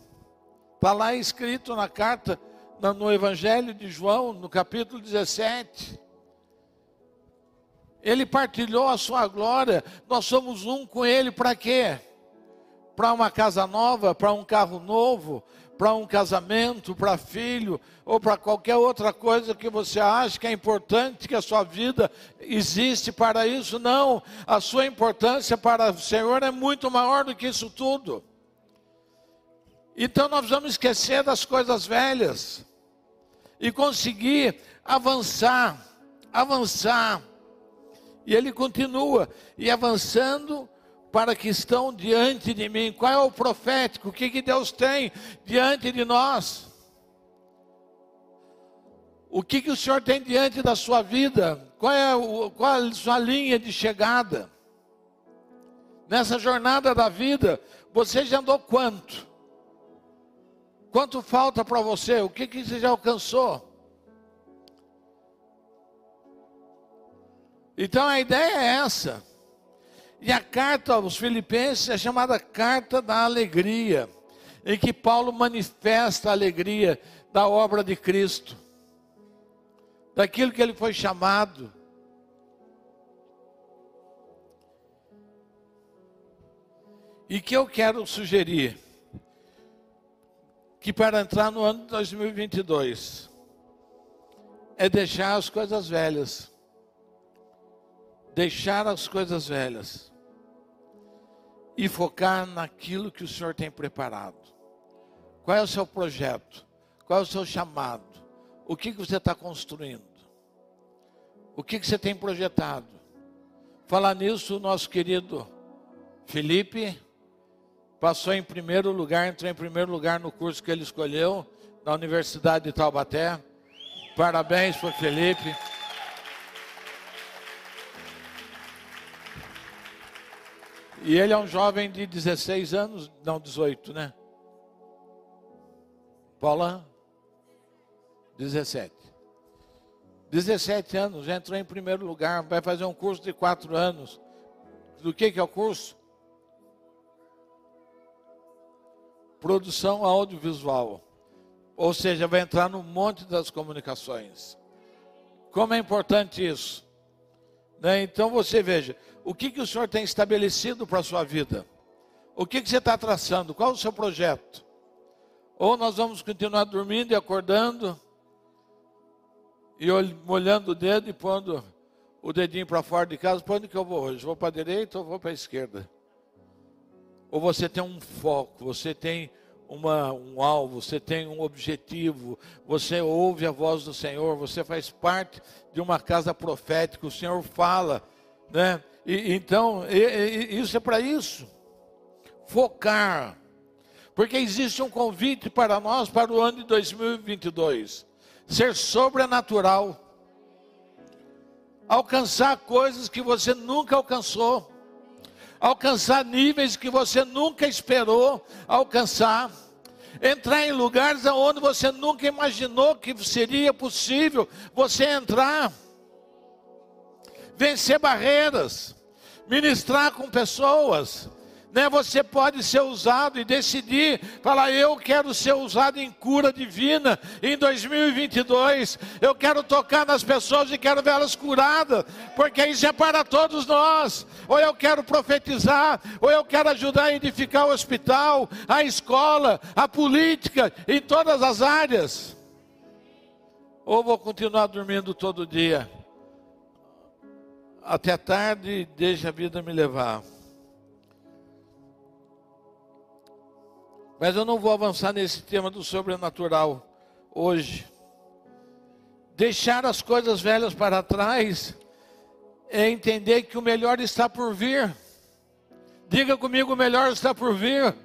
Está lá escrito na carta no Evangelho de João, no capítulo 17. Ele partilhou a sua glória, nós somos um com ele para quê? Para uma casa nova, para um carro novo, para um casamento, para filho, ou para qualquer outra coisa que você acha que é importante, que a sua vida existe para isso. Não, a sua importância para o Senhor é muito maior do que isso tudo. Então nós vamos esquecer das coisas velhas e conseguir avançar, avançar. E ele continua, e avançando para que estão diante de mim. Qual é o profético? O que, que Deus tem diante de nós? O que, que o Senhor tem diante da sua vida? Qual é, o, qual é a sua linha de chegada? Nessa jornada da vida, você já andou quanto? Quanto falta para você? O que, que você já alcançou? Então a ideia é essa. E a carta aos Filipenses é chamada Carta da Alegria, em que Paulo manifesta a alegria da obra de Cristo, daquilo que ele foi chamado. E que eu quero sugerir que para entrar no ano de 2022 é deixar as coisas velhas. Deixar as coisas velhas e focar naquilo que o Senhor tem preparado. Qual é o seu projeto? Qual é o seu chamado? O que, que você está construindo? O que, que você tem projetado? Falar nisso, o nosso querido Felipe passou em primeiro lugar, entrou em primeiro lugar no curso que ele escolheu, na Universidade de Taubaté. Parabéns para o Felipe. E ele é um jovem de 16 anos, não 18, né? Paula? 17. 17 anos, já entrou em primeiro lugar, vai fazer um curso de quatro anos. Do que, que é o curso? Produção audiovisual. Ou seja, vai entrar no monte das comunicações. Como é importante isso? Né? Então você veja, o que, que o Senhor tem estabelecido para a sua vida? O que, que você está traçando? Qual o seu projeto? Ou nós vamos continuar dormindo e acordando e molhando o dedo e pondo o dedinho para fora de casa, para onde que eu vou hoje? Vou para a direita ou vou para a esquerda? Ou você tem um foco, você tem uma, um alvo, você tem um objetivo, você ouve a voz do Senhor, você faz parte de uma casa profética, o Senhor fala, né? E, então, e, e, isso é para isso. Focar. Porque existe um convite para nós para o ano de 2022 ser sobrenatural, alcançar coisas que você nunca alcançou, alcançar níveis que você nunca esperou alcançar, entrar em lugares onde você nunca imaginou que seria possível você entrar, vencer barreiras, ministrar com pessoas, né, você pode ser usado e decidir, falar, eu quero ser usado em cura divina em 2022. Eu quero tocar nas pessoas e quero vê-las curadas, porque isso é para todos nós. Ou eu quero profetizar, ou eu quero ajudar a edificar o hospital, a escola, a política, em todas as áreas. Ou vou continuar dormindo todo dia até tarde deixa a vida me levar. Mas eu não vou avançar nesse tema do sobrenatural hoje. Deixar as coisas velhas para trás é entender que o melhor está por vir. Diga comigo, o melhor está por vir.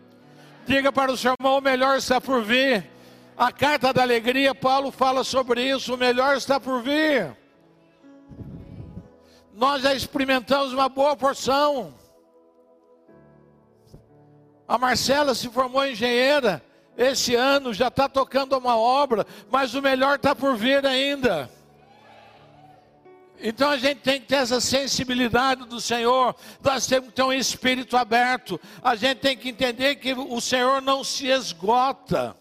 Diga para o seu irmão, o melhor está por vir. A carta da alegria, Paulo fala sobre isso, o melhor está por vir. Nós já experimentamos uma boa porção. A Marcela se formou engenheira. Esse ano já está tocando uma obra, mas o melhor está por vir ainda. Então a gente tem que ter essa sensibilidade do Senhor, nós temos que ter um espírito aberto, a gente tem que entender que o Senhor não se esgota.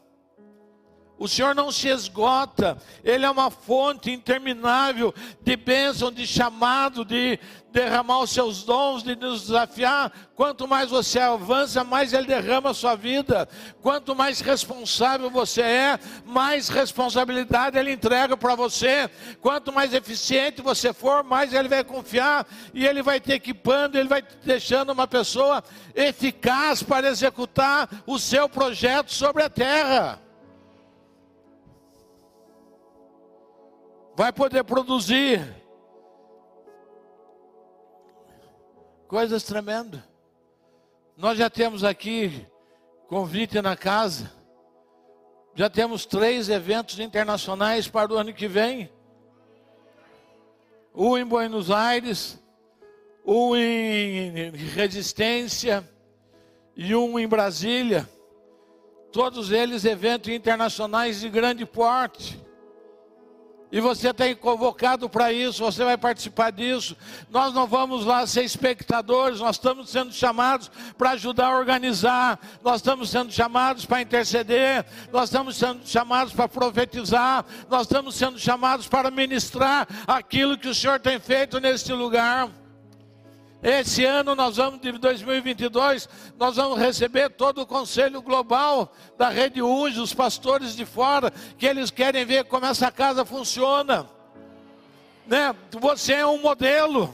O Senhor não se esgota, Ele é uma fonte interminável de bênção, de chamado, de derramar os seus dons, de nos desafiar. Quanto mais você avança, mais Ele derrama a sua vida. Quanto mais responsável você é, mais responsabilidade Ele entrega para você. Quanto mais eficiente você for, mais Ele vai confiar e Ele vai te equipando, Ele vai te deixando uma pessoa eficaz para executar o seu projeto sobre a terra. Vai poder produzir coisas tremendas. Nós já temos aqui convite na casa, já temos três eventos internacionais para o ano que vem: um em Buenos Aires, um em Resistência e um em Brasília. Todos eles eventos internacionais de grande porte. E você tem convocado para isso, você vai participar disso. Nós não vamos lá ser espectadores, nós estamos sendo chamados para ajudar a organizar, nós estamos sendo chamados para interceder, nós estamos sendo chamados para profetizar, nós estamos sendo chamados para ministrar aquilo que o Senhor tem feito neste lugar. Esse ano nós vamos, de 2022, nós vamos receber todo o conselho global da Rede UNGE, os pastores de fora, que eles querem ver como essa casa funciona. Né? Você é um modelo.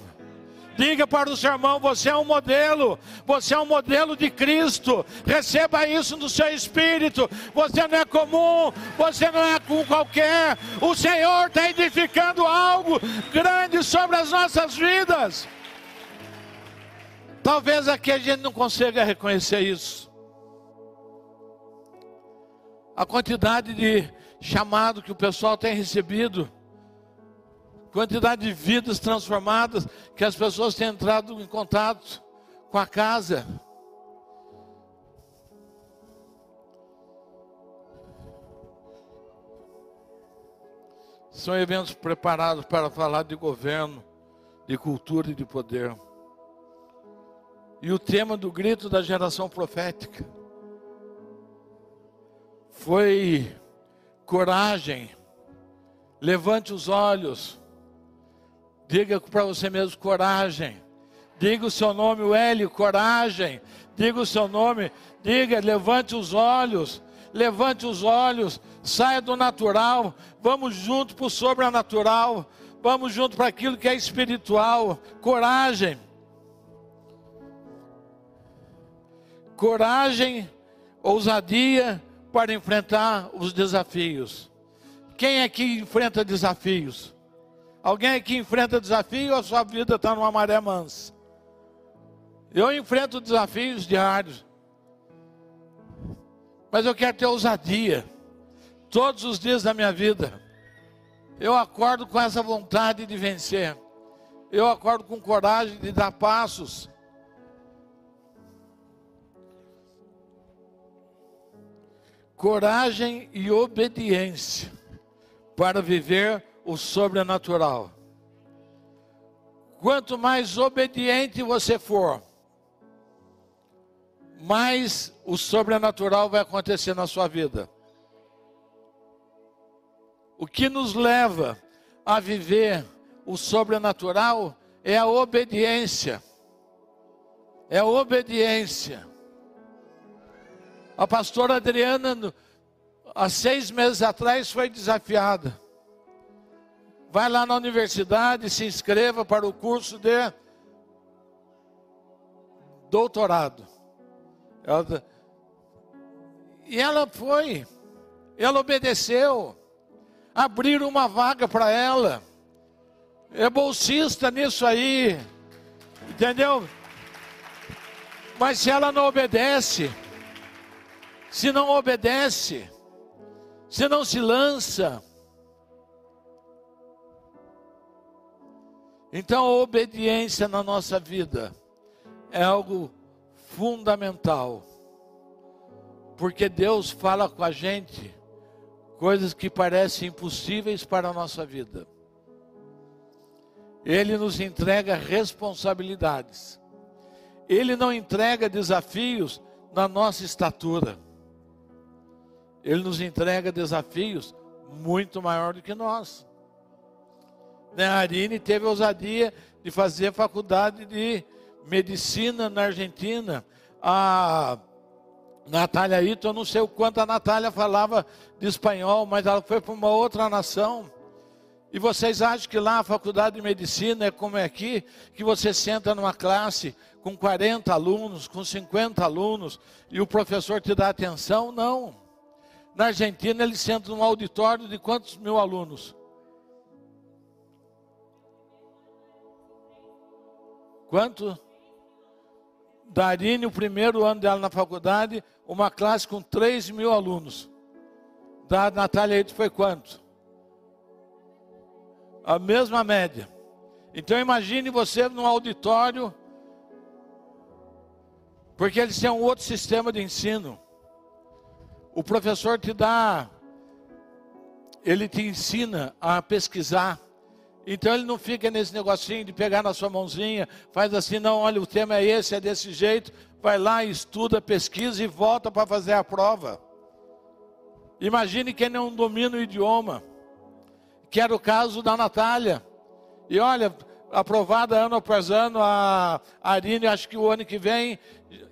Diga para o seu irmão: você é um modelo, você é um modelo de Cristo. Receba isso no seu espírito. Você não é comum, você não é com qualquer. O Senhor está edificando algo grande sobre as nossas vidas. Talvez aqui a gente não consiga reconhecer isso. A quantidade de chamado que o pessoal tem recebido, quantidade de vidas transformadas que as pessoas têm entrado em contato com a casa. São eventos preparados para falar de governo, de cultura e de poder. E o tema do grito da geração profética foi coragem. Levante os olhos. Diga para você mesmo coragem. Diga o seu nome, o coragem. Diga o seu nome, diga, levante os olhos. Levante os olhos, saia do natural, vamos junto para o sobrenatural, vamos junto para aquilo que é espiritual. Coragem. Coragem, ousadia para enfrentar os desafios. Quem é que enfrenta desafios? Alguém aqui enfrenta desafio ou a sua vida está numa maré mansa? Eu enfrento desafios diários. Mas eu quero ter ousadia. Todos os dias da minha vida. Eu acordo com essa vontade de vencer. Eu acordo com coragem de dar passos. Coragem e obediência para viver o sobrenatural. Quanto mais obediente você for, mais o sobrenatural vai acontecer na sua vida. O que nos leva a viver o sobrenatural é a obediência. É a obediência. A pastora Adriana, há seis meses atrás, foi desafiada. Vai lá na universidade, se inscreva para o curso de doutorado. Ela, e ela foi, ela obedeceu, abriram uma vaga para ela, é bolsista nisso aí, entendeu? Mas se ela não obedece, se não obedece, se não se lança, então a obediência na nossa vida é algo fundamental. Porque Deus fala com a gente coisas que parecem impossíveis para a nossa vida. Ele nos entrega responsabilidades. Ele não entrega desafios na nossa estatura. Ele nos entrega desafios muito maior do que nós. Né, a Arine teve a ousadia de fazer faculdade de medicina na Argentina. A Natália Ito, eu não sei o quanto a Natália falava de espanhol, mas ela foi para uma outra nação. E vocês acham que lá a faculdade de medicina é como é aqui, que você senta numa classe com 40 alunos, com 50 alunos, e o professor te dá atenção? Não. Na Argentina ele senta num auditório de quantos mil alunos? Quanto? Darine, o primeiro ano dela na faculdade, uma classe com 3 mil alunos. Da Natália Eito foi quanto? A mesma média. Então imagine você num auditório, porque eles têm um outro sistema de ensino. O professor te dá, ele te ensina a pesquisar então ele não fica nesse negocinho de pegar na sua mãozinha, faz assim, não, olha, o tema é esse, é desse jeito, vai lá, estuda, pesquisa e volta para fazer a prova. Imagine quem não domina o idioma, que era o caso da Natália. E olha, aprovada ano após ano, a Arine, acho que o ano que vem,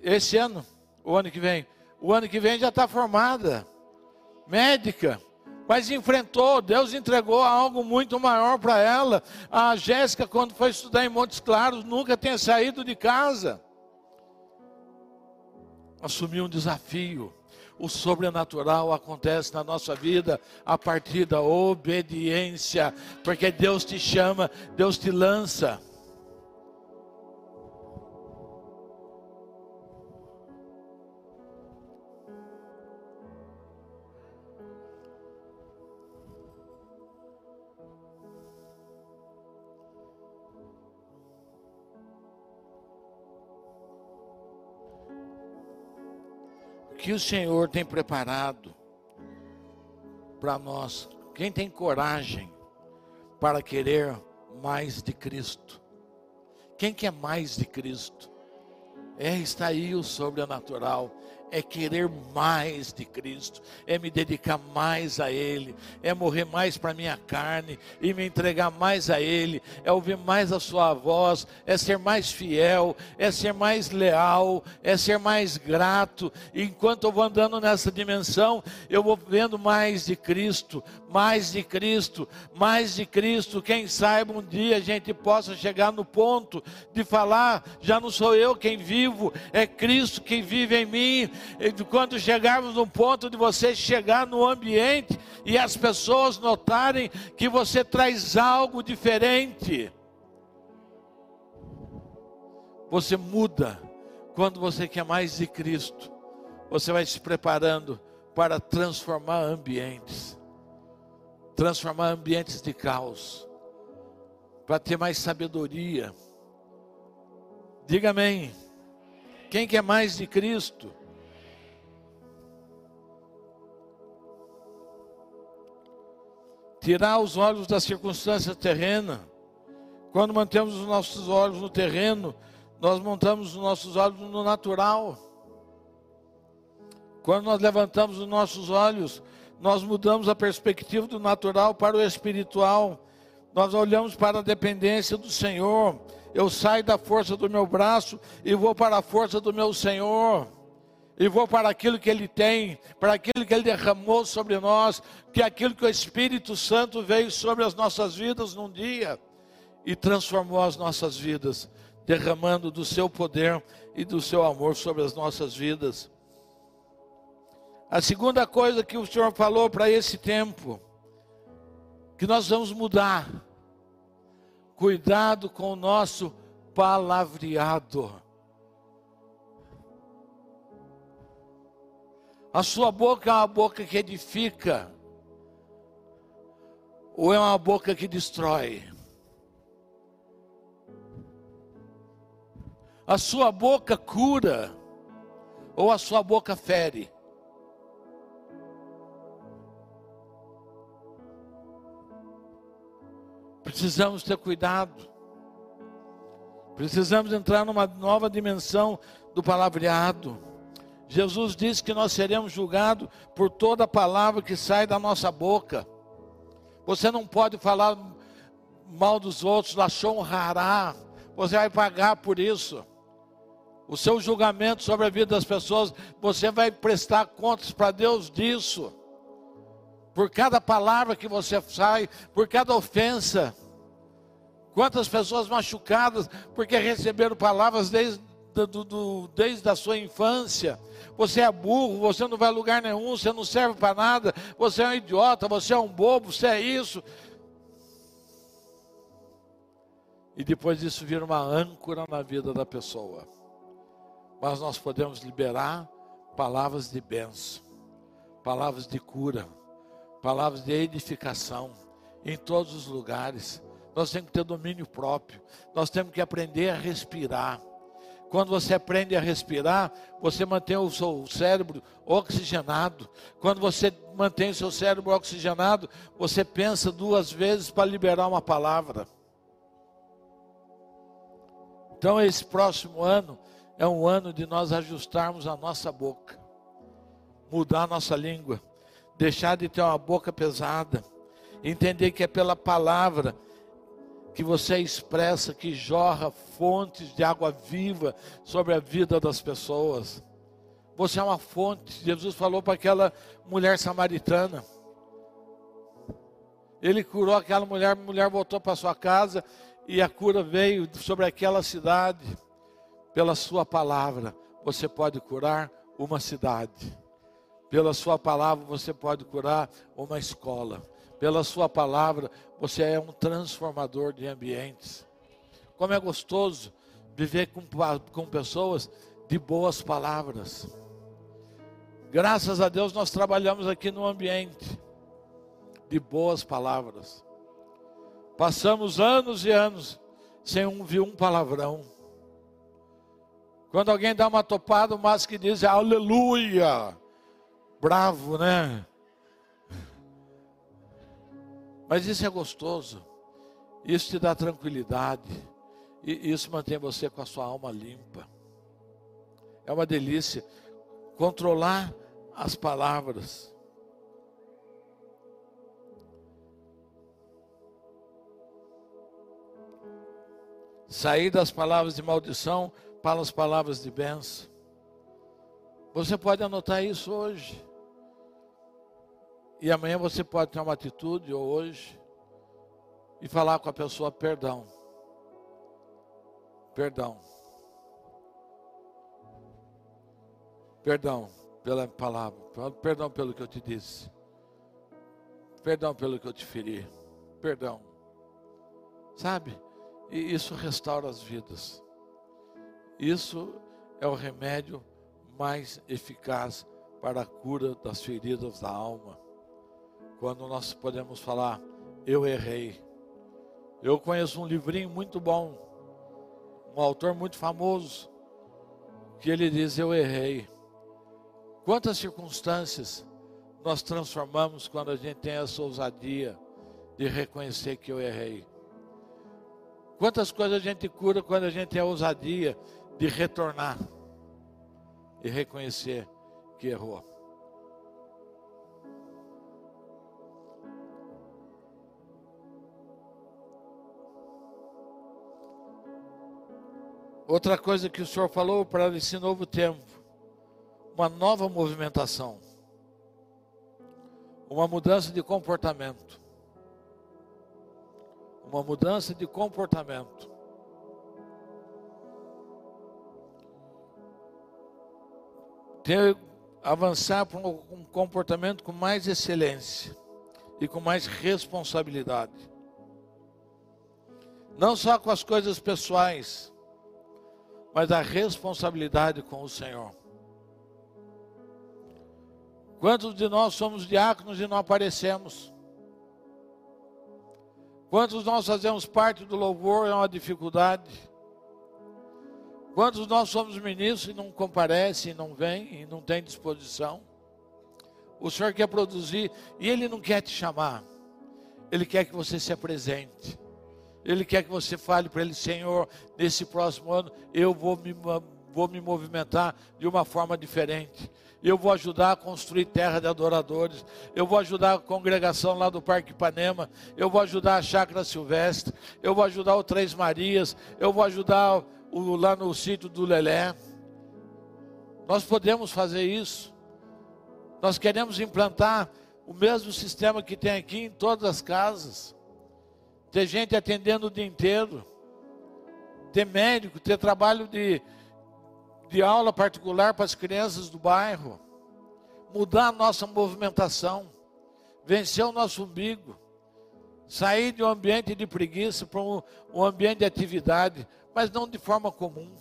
esse ano, o ano que vem, o ano que vem já está formada, médica mas enfrentou, Deus entregou algo muito maior para ela. A Jéssica, quando foi estudar em Montes Claros, nunca tinha saído de casa. Assumiu um desafio. O sobrenatural acontece na nossa vida a partir da obediência, porque Deus te chama, Deus te lança. Que o Senhor tem preparado para nós, quem tem coragem, para querer mais de Cristo. Quem quer mais de Cristo? É, está aí o sobrenatural é querer mais de Cristo, é me dedicar mais a Ele, é morrer mais para minha carne e me entregar mais a Ele, é ouvir mais a Sua voz, é ser mais fiel, é ser mais leal, é ser mais grato. E enquanto eu vou andando nessa dimensão, eu vou vendo mais de Cristo, mais de Cristo, mais de Cristo. Quem sabe um dia a gente possa chegar no ponto de falar: já não sou eu quem vivo, é Cristo que vive em mim quando chegarmos no ponto de você chegar no ambiente e as pessoas notarem que você traz algo diferente. Você muda quando você quer mais de Cristo. Você vai se preparando para transformar ambientes transformar ambientes de caos para ter mais sabedoria. Diga amém. Quem quer mais de Cristo? Tirar os olhos da circunstância terrena. Quando mantemos os nossos olhos no terreno, nós montamos os nossos olhos no natural. Quando nós levantamos os nossos olhos, nós mudamos a perspectiva do natural para o espiritual. Nós olhamos para a dependência do Senhor. Eu saio da força do meu braço e vou para a força do meu Senhor e vou para aquilo que Ele tem, para aquilo que Ele derramou sobre nós, que é aquilo que o Espírito Santo veio sobre as nossas vidas num dia e transformou as nossas vidas, derramando do seu poder e do seu amor sobre as nossas vidas. A segunda coisa que o Senhor falou para esse tempo, que nós vamos mudar, cuidado com o nosso palavreado. A sua boca é uma boca que edifica, ou é uma boca que destrói? A sua boca cura, ou a sua boca fere? Precisamos ter cuidado. Precisamos entrar numa nova dimensão do palavreado. Jesus disse que nós seremos julgados por toda palavra que sai da nossa boca. Você não pode falar mal dos outros, lachou rará. Você vai pagar por isso. O seu julgamento sobre a vida das pessoas, você vai prestar contas para Deus disso. Por cada palavra que você sai, por cada ofensa. Quantas pessoas machucadas porque receberam palavras desde, do, do, desde a sua infância você é burro, você não vai a lugar nenhum, você não serve para nada, você é um idiota, você é um bobo, você é isso. E depois disso vira uma âncora na vida da pessoa. Mas nós podemos liberar palavras de bênção, palavras de cura, palavras de edificação em todos os lugares. Nós temos que ter domínio próprio, nós temos que aprender a respirar. Quando você aprende a respirar, você mantém o seu cérebro oxigenado. Quando você mantém o seu cérebro oxigenado, você pensa duas vezes para liberar uma palavra. Então, esse próximo ano é um ano de nós ajustarmos a nossa boca, mudar a nossa língua, deixar de ter uma boca pesada, entender que é pela palavra que você expressa, que jorra fontes de água viva sobre a vida das pessoas. Você é uma fonte. Jesus falou para aquela mulher samaritana. Ele curou aquela mulher, a mulher voltou para sua casa e a cura veio sobre aquela cidade. Pela sua palavra, você pode curar uma cidade. Pela sua palavra, você pode curar uma escola. Pela sua palavra, você é um transformador de ambientes. Como é gostoso viver com, com pessoas de boas palavras. Graças a Deus nós trabalhamos aqui no ambiente de boas palavras. Passamos anos e anos sem ouvir um palavrão. Quando alguém dá uma topada, o mais que diz é aleluia. Bravo, né? Mas isso é gostoso. Isso te dá tranquilidade. E isso mantém você com a sua alma limpa. É uma delícia controlar as palavras. Sair das palavras de maldição para as palavras de bênção. Você pode anotar isso hoje. E amanhã você pode ter uma atitude, ou hoje, e falar com a pessoa: perdão. Perdão. Perdão pela palavra. Perdão pelo que eu te disse. Perdão pelo que eu te feri. Perdão. Sabe? E isso restaura as vidas. Isso é o remédio mais eficaz para a cura das feridas da alma. Quando nós podemos falar, eu errei. Eu conheço um livrinho muito bom, um autor muito famoso, que ele diz: Eu errei. Quantas circunstâncias nós transformamos quando a gente tem essa ousadia de reconhecer que eu errei? Quantas coisas a gente cura quando a gente tem a ousadia de retornar e reconhecer que errou. Outra coisa que o Senhor falou para esse novo tempo, uma nova movimentação, uma mudança de comportamento uma mudança de comportamento. Ter, avançar para um comportamento com mais excelência e com mais responsabilidade. Não só com as coisas pessoais, mas a responsabilidade com o Senhor. Quantos de nós somos diáconos e não aparecemos? Quantos nós fazemos parte do louvor é uma dificuldade? Quantos nós somos ministros e não comparecem, não vêm e não tem disposição? O Senhor quer produzir e Ele não quer te chamar. Ele quer que você se apresente. Ele quer que você fale para Ele, Senhor, nesse próximo ano eu vou me, vou me movimentar de uma forma diferente eu vou ajudar a construir terra de adoradores, eu vou ajudar a congregação lá do Parque Ipanema, eu vou ajudar a Chácara Silvestre, eu vou ajudar o Três Marias, eu vou ajudar o, lá no sítio do Lelé. Nós podemos fazer isso. Nós queremos implantar o mesmo sistema que tem aqui em todas as casas. Ter gente atendendo o dia inteiro. Ter médico, ter trabalho de de aula particular para as crianças do bairro, mudar a nossa movimentação, vencer o nosso umbigo, sair de um ambiente de preguiça para um, um ambiente de atividade, mas não de forma comum,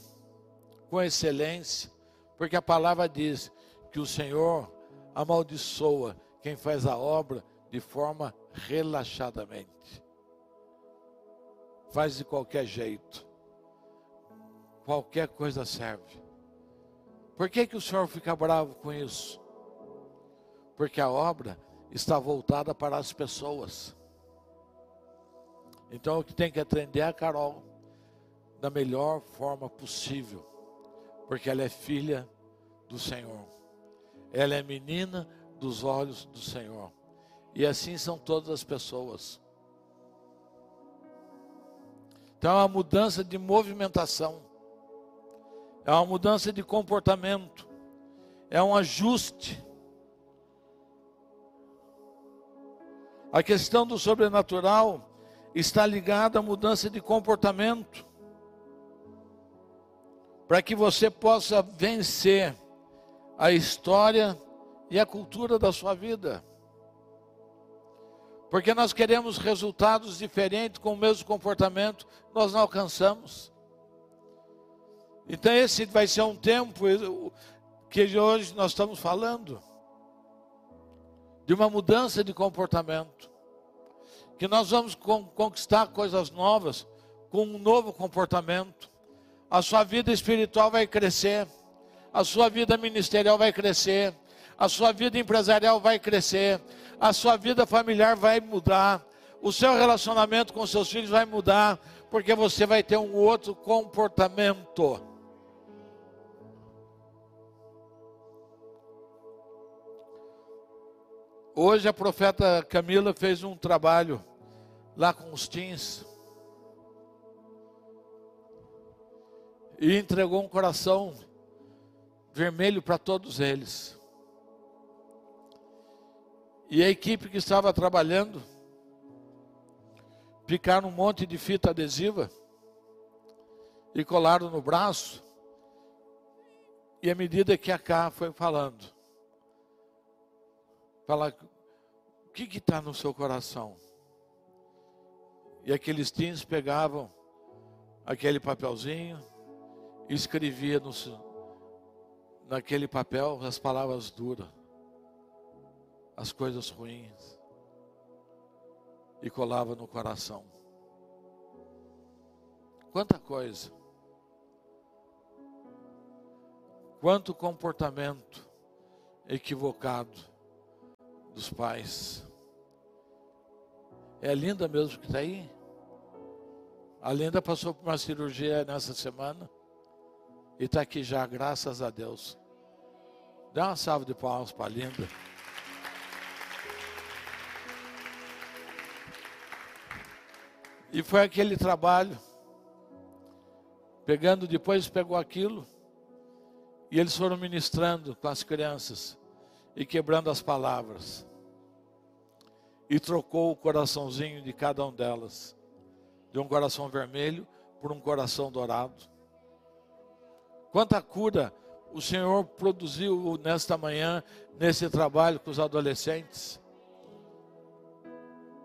com excelência, porque a palavra diz que o Senhor amaldiçoa quem faz a obra de forma relaxadamente. Faz de qualquer jeito. Qualquer coisa serve. Por que, que o Senhor fica bravo com isso? Porque a obra está voltada para as pessoas. Então o que tem que atender a Carol da melhor forma possível, porque ela é filha do Senhor. Ela é menina dos olhos do Senhor. E assim são todas as pessoas. Então é uma mudança de movimentação é uma mudança de comportamento, é um ajuste. A questão do sobrenatural está ligada à mudança de comportamento, para que você possa vencer a história e a cultura da sua vida. Porque nós queremos resultados diferentes com o mesmo comportamento, nós não alcançamos. Então esse vai ser um tempo que hoje nós estamos falando de uma mudança de comportamento. Que nós vamos conquistar coisas novas com um novo comportamento. A sua vida espiritual vai crescer, a sua vida ministerial vai crescer, a sua vida empresarial vai crescer, a sua vida familiar vai mudar, O seu relacionamento com seus filhos vai mudar, porque você vai ter um outro comportamento. Hoje a profeta Camila fez um trabalho lá com os teens. E entregou um coração vermelho para todos eles. E a equipe que estava trabalhando picaram um monte de fita adesiva e colaram no braço. E à medida que a Cá foi falando, falar o que está no seu coração? E aqueles teens pegavam aquele papelzinho escrevia no, naquele papel as palavras duras, as coisas ruins, e colava no coração. Quanta coisa, quanto comportamento equivocado dos pais. É Linda mesmo que está aí? A Linda passou por uma cirurgia nessa semana e está aqui já, graças a Deus. Dá uma salva de palmas para a Linda. E foi aquele trabalho, pegando, depois pegou aquilo, e eles foram ministrando com as crianças e quebrando as palavras. E trocou o coraçãozinho de cada um delas, de um coração vermelho por um coração dourado. Quanta cura o Senhor produziu nesta manhã, nesse trabalho com os adolescentes.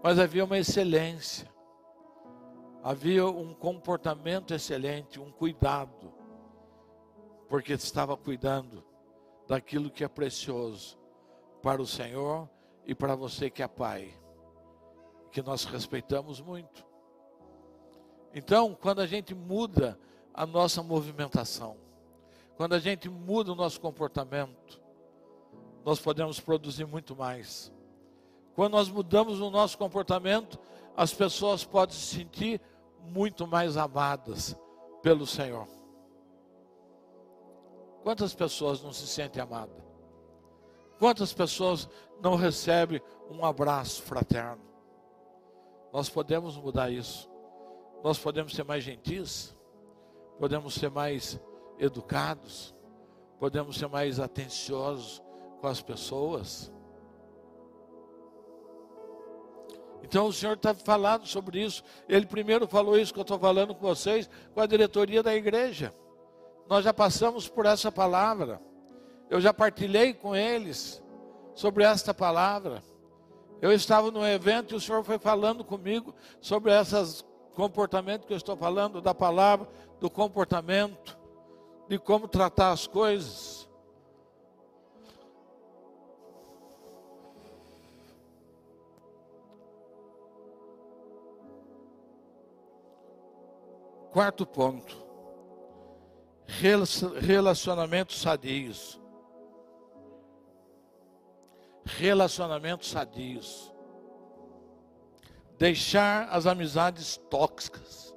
Mas havia uma excelência, havia um comportamento excelente, um cuidado, porque estava cuidando daquilo que é precioso para o Senhor e para você que é pai, que nós respeitamos muito. Então, quando a gente muda a nossa movimentação, quando a gente muda o nosso comportamento, nós podemos produzir muito mais. Quando nós mudamos o nosso comportamento, as pessoas podem se sentir muito mais amadas pelo Senhor. Quantas pessoas não se sentem amadas? Quantas pessoas não recebem um abraço fraterno? Nós podemos mudar isso. Nós podemos ser mais gentis, podemos ser mais educados, podemos ser mais atenciosos com as pessoas. Então o Senhor está falando sobre isso. Ele primeiro falou isso que eu estou falando com vocês, com a diretoria da igreja. Nós já passamos por essa palavra. Eu já partilhei com eles sobre esta palavra. Eu estava no evento e o Senhor foi falando comigo sobre esses comportamentos que eu estou falando, da palavra, do comportamento de como tratar as coisas. Quarto ponto: relacionamentos sadios. Relacionamentos sadios. Deixar as amizades tóxicas,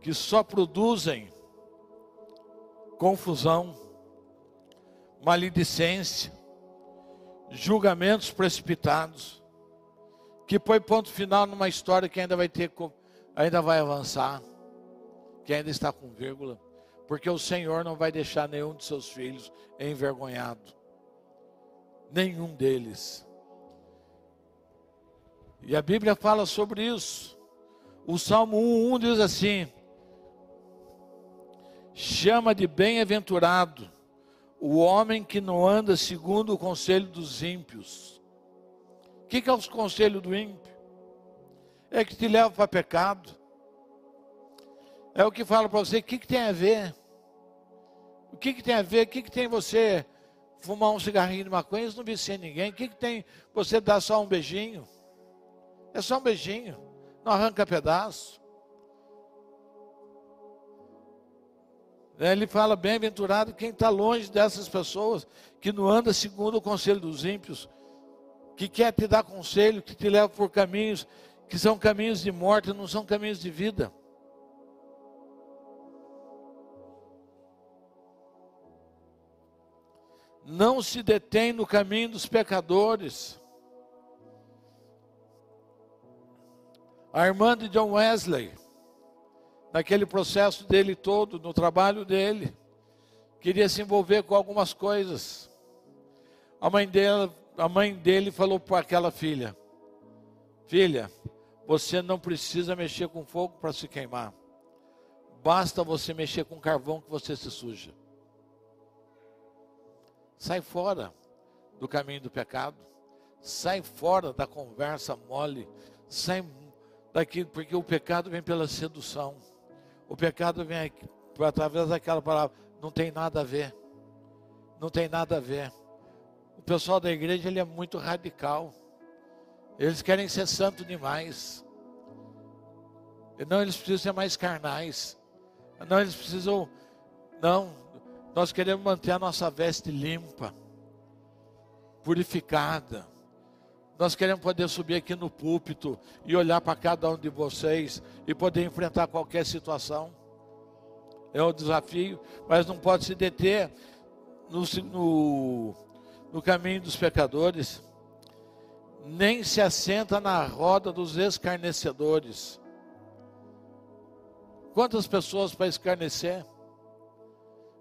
que só produzem confusão, maledicência, julgamentos precipitados, que põe ponto final numa história que ainda vai ter, ainda vai avançar, que ainda está com vírgula, porque o Senhor não vai deixar nenhum de seus filhos envergonhado, nenhum deles. E a Bíblia fala sobre isso. O Salmo 1:1 diz assim: chama de bem-aventurado o homem que não anda segundo o conselho dos ímpios. O que, que é o conselho do ímpio? É que te leva para pecado. É o que fala para você, o que, que tem a ver? O que, que tem a ver? O que, que tem você fumar um cigarrinho de maconha? Isso não vicia ninguém. O que, que tem você dar só um beijinho? É só um beijinho. Não arranca pedaço. Né, ele fala: bem-aventurado quem está longe dessas pessoas, que não anda segundo o conselho dos ímpios, que quer te dar conselho, que te leva por caminhos que são caminhos de morte, não são caminhos de vida. Não se detém no caminho dos pecadores. Armando John Wesley, naquele processo dele todo, no trabalho dele, queria se envolver com algumas coisas. A mãe dele, a mãe dele falou para aquela filha: Filha, você não precisa mexer com fogo para se queimar. Basta você mexer com carvão que você se suja. Sai fora do caminho do pecado. Sai fora da conversa mole. Sai daqui, porque o pecado vem pela sedução. O pecado vem através daquela palavra. Não tem nada a ver. Não tem nada a ver. O pessoal da igreja ele é muito radical. Eles querem ser santo demais. Não, eles precisam ser mais carnais. Não, eles precisam. Não, nós queremos manter a nossa veste limpa, purificada. Nós queremos poder subir aqui no púlpito e olhar para cada um de vocês e poder enfrentar qualquer situação. É um desafio, mas não pode se deter no, no, no caminho dos pecadores nem se assenta na roda dos escarnecedores. Quantas pessoas para escarnecer?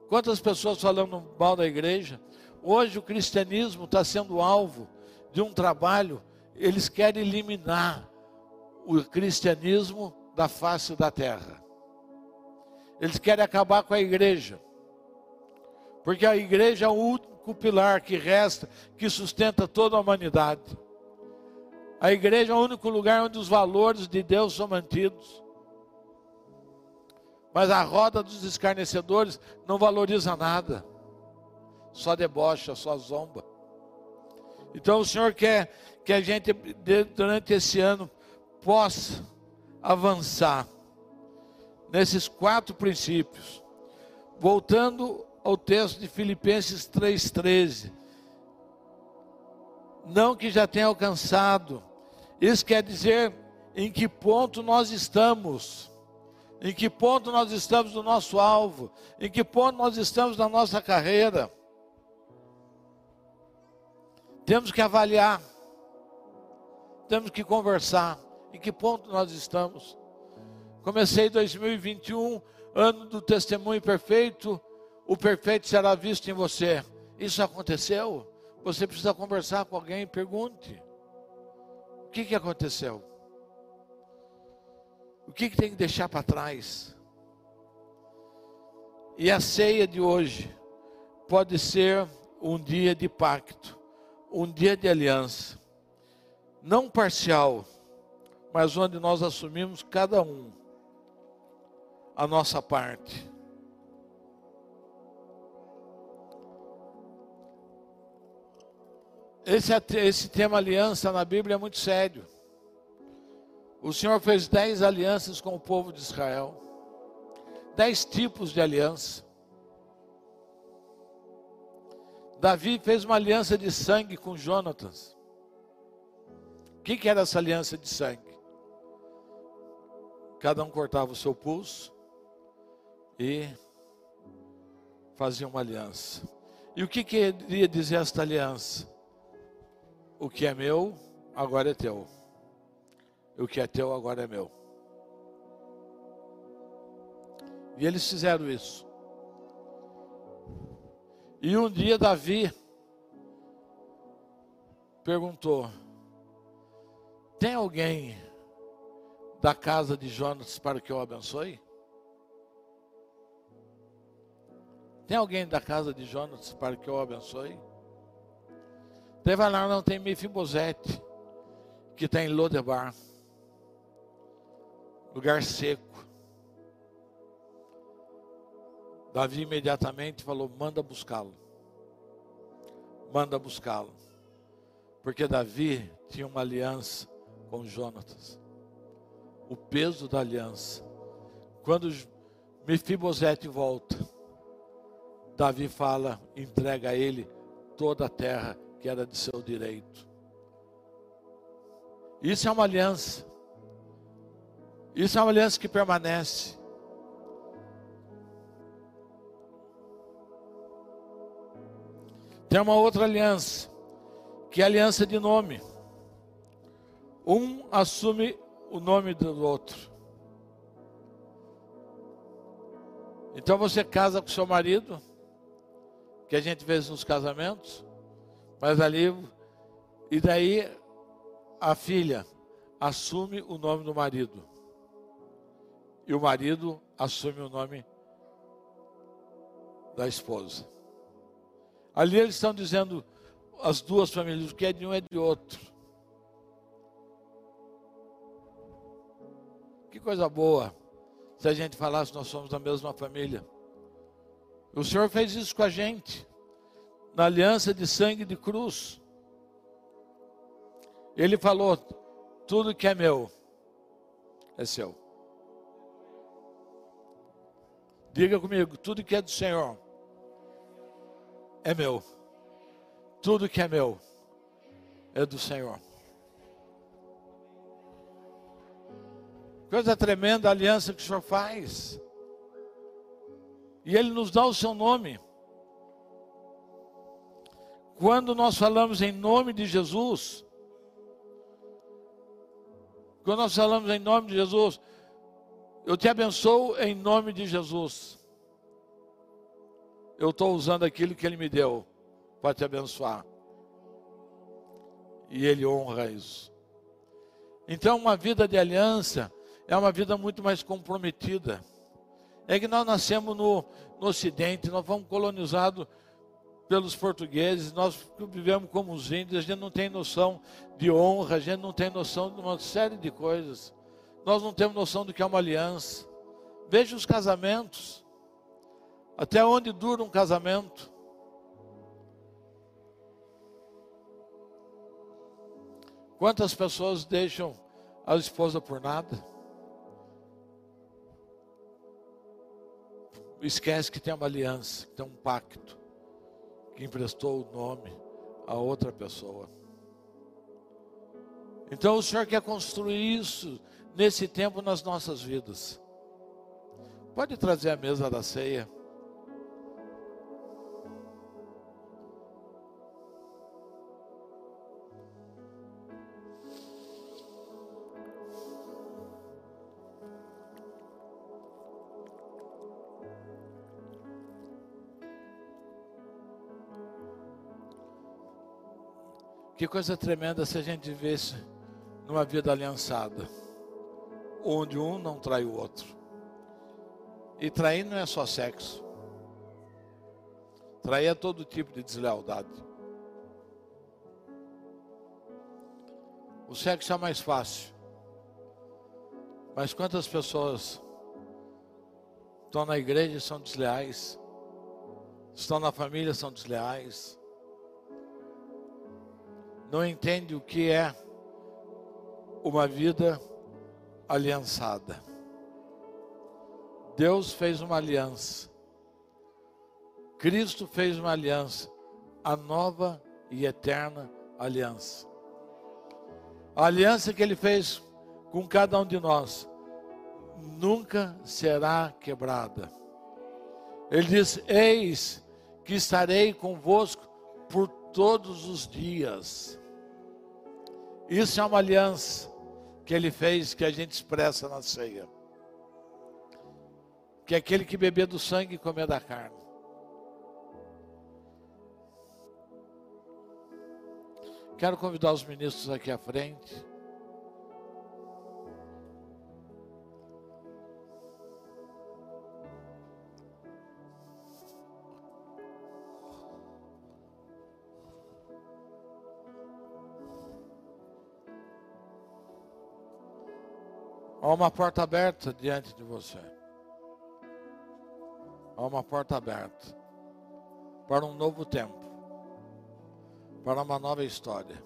Quantas pessoas falando mal da igreja? Hoje o cristianismo está sendo alvo de um trabalho, eles querem eliminar o cristianismo da face da terra. Eles querem acabar com a igreja. Porque a igreja é o único pilar que resta, que sustenta toda a humanidade. A igreja é o único lugar onde os valores de Deus são mantidos. Mas a roda dos escarnecedores não valoriza nada, só debocha, só zomba. Então o Senhor quer que a gente, durante esse ano, possa avançar nesses quatro princípios. Voltando ao texto de Filipenses 3,13 não que já tenha alcançado. Isso quer dizer em que ponto nós estamos, em que ponto nós estamos do nosso alvo, em que ponto nós estamos na nossa carreira. Temos que avaliar, temos que conversar, em que ponto nós estamos. Comecei 2021, ano do testemunho perfeito, o perfeito será visto em você. Isso aconteceu? Você precisa conversar com alguém, pergunte: o que, que aconteceu? O que, que tem que deixar para trás? E a ceia de hoje pode ser um dia de pacto, um dia de aliança, não parcial, mas onde nós assumimos cada um a nossa parte. Esse, esse tema aliança na Bíblia é muito sério. O Senhor fez dez alianças com o povo de Israel. Dez tipos de aliança. Davi fez uma aliança de sangue com Jonatas. O que, que era essa aliança de sangue? Cada um cortava o seu pulso e fazia uma aliança. E o que queria dizer esta aliança? o que é meu, agora é teu. O que é teu, agora é meu. E eles fizeram isso. E um dia Davi perguntou: Tem alguém da casa de Jonas para que eu abençoe? Tem alguém da casa de Jonas para que eu abençoe? Vai lá, não tem Mefibosete, que está em Lodebar, lugar seco. Davi imediatamente falou: manda buscá-lo. Manda buscá-lo. Porque Davi tinha uma aliança com Jonatas. O peso da aliança. Quando Mefibosete volta, Davi fala, entrega a ele toda a terra que era de seu direito. Isso é uma aliança. Isso é uma aliança que permanece. Tem uma outra aliança, que é a aliança de nome. Um assume o nome do outro. Então você casa com seu marido, que a gente vê nos casamentos, mas ali, e daí a filha assume o nome do marido. E o marido assume o nome da esposa. Ali eles estão dizendo, as duas famílias, o que é de um é de outro. Que coisa boa se a gente falasse nós somos da mesma família. O Senhor fez isso com a gente, na aliança de sangue de cruz. Ele falou: tudo que é meu é seu. Diga comigo: tudo que é do Senhor é meu. Tudo que é meu é do Senhor. Coisa tremenda a aliança que o Senhor faz. E Ele nos dá o seu nome. Quando nós falamos em nome de Jesus, quando nós falamos em nome de Jesus, eu te abençoo em nome de Jesus eu estou usando aquilo que Ele me deu para te abençoar. E Ele honra isso. Então, uma vida de aliança é uma vida muito mais comprometida. É que nós nascemos no, no Ocidente, nós fomos colonizados pelos portugueses, nós vivemos como os índios, a gente não tem noção de honra, a gente não tem noção de uma série de coisas. Nós não temos noção do que é uma aliança. Veja os casamentos. Até onde dura um casamento? Quantas pessoas deixam a esposa por nada? Esquece que tem uma aliança, que tem um pacto, que emprestou o nome a outra pessoa. Então o Senhor quer construir isso nesse tempo nas nossas vidas. Pode trazer a mesa da ceia. Que coisa tremenda se a gente vivesse numa vida aliançada, onde um não trai o outro. E trair não é só sexo. Trair é todo tipo de deslealdade. O sexo é mais fácil. Mas quantas pessoas estão na igreja e são desleais? Estão na família e são desleais? não entende o que é uma vida aliançada. Deus fez uma aliança. Cristo fez uma aliança, a nova e eterna aliança. A aliança que ele fez com cada um de nós nunca será quebrada. Ele diz: Eis que estarei convosco por todos os dias. Isso é uma aliança que ele fez, que a gente expressa na ceia. Que é aquele que beber do sangue e comer da carne. Quero convidar os ministros aqui à frente. Uma porta aberta diante de você. Há uma porta aberta para um novo tempo, para uma nova história.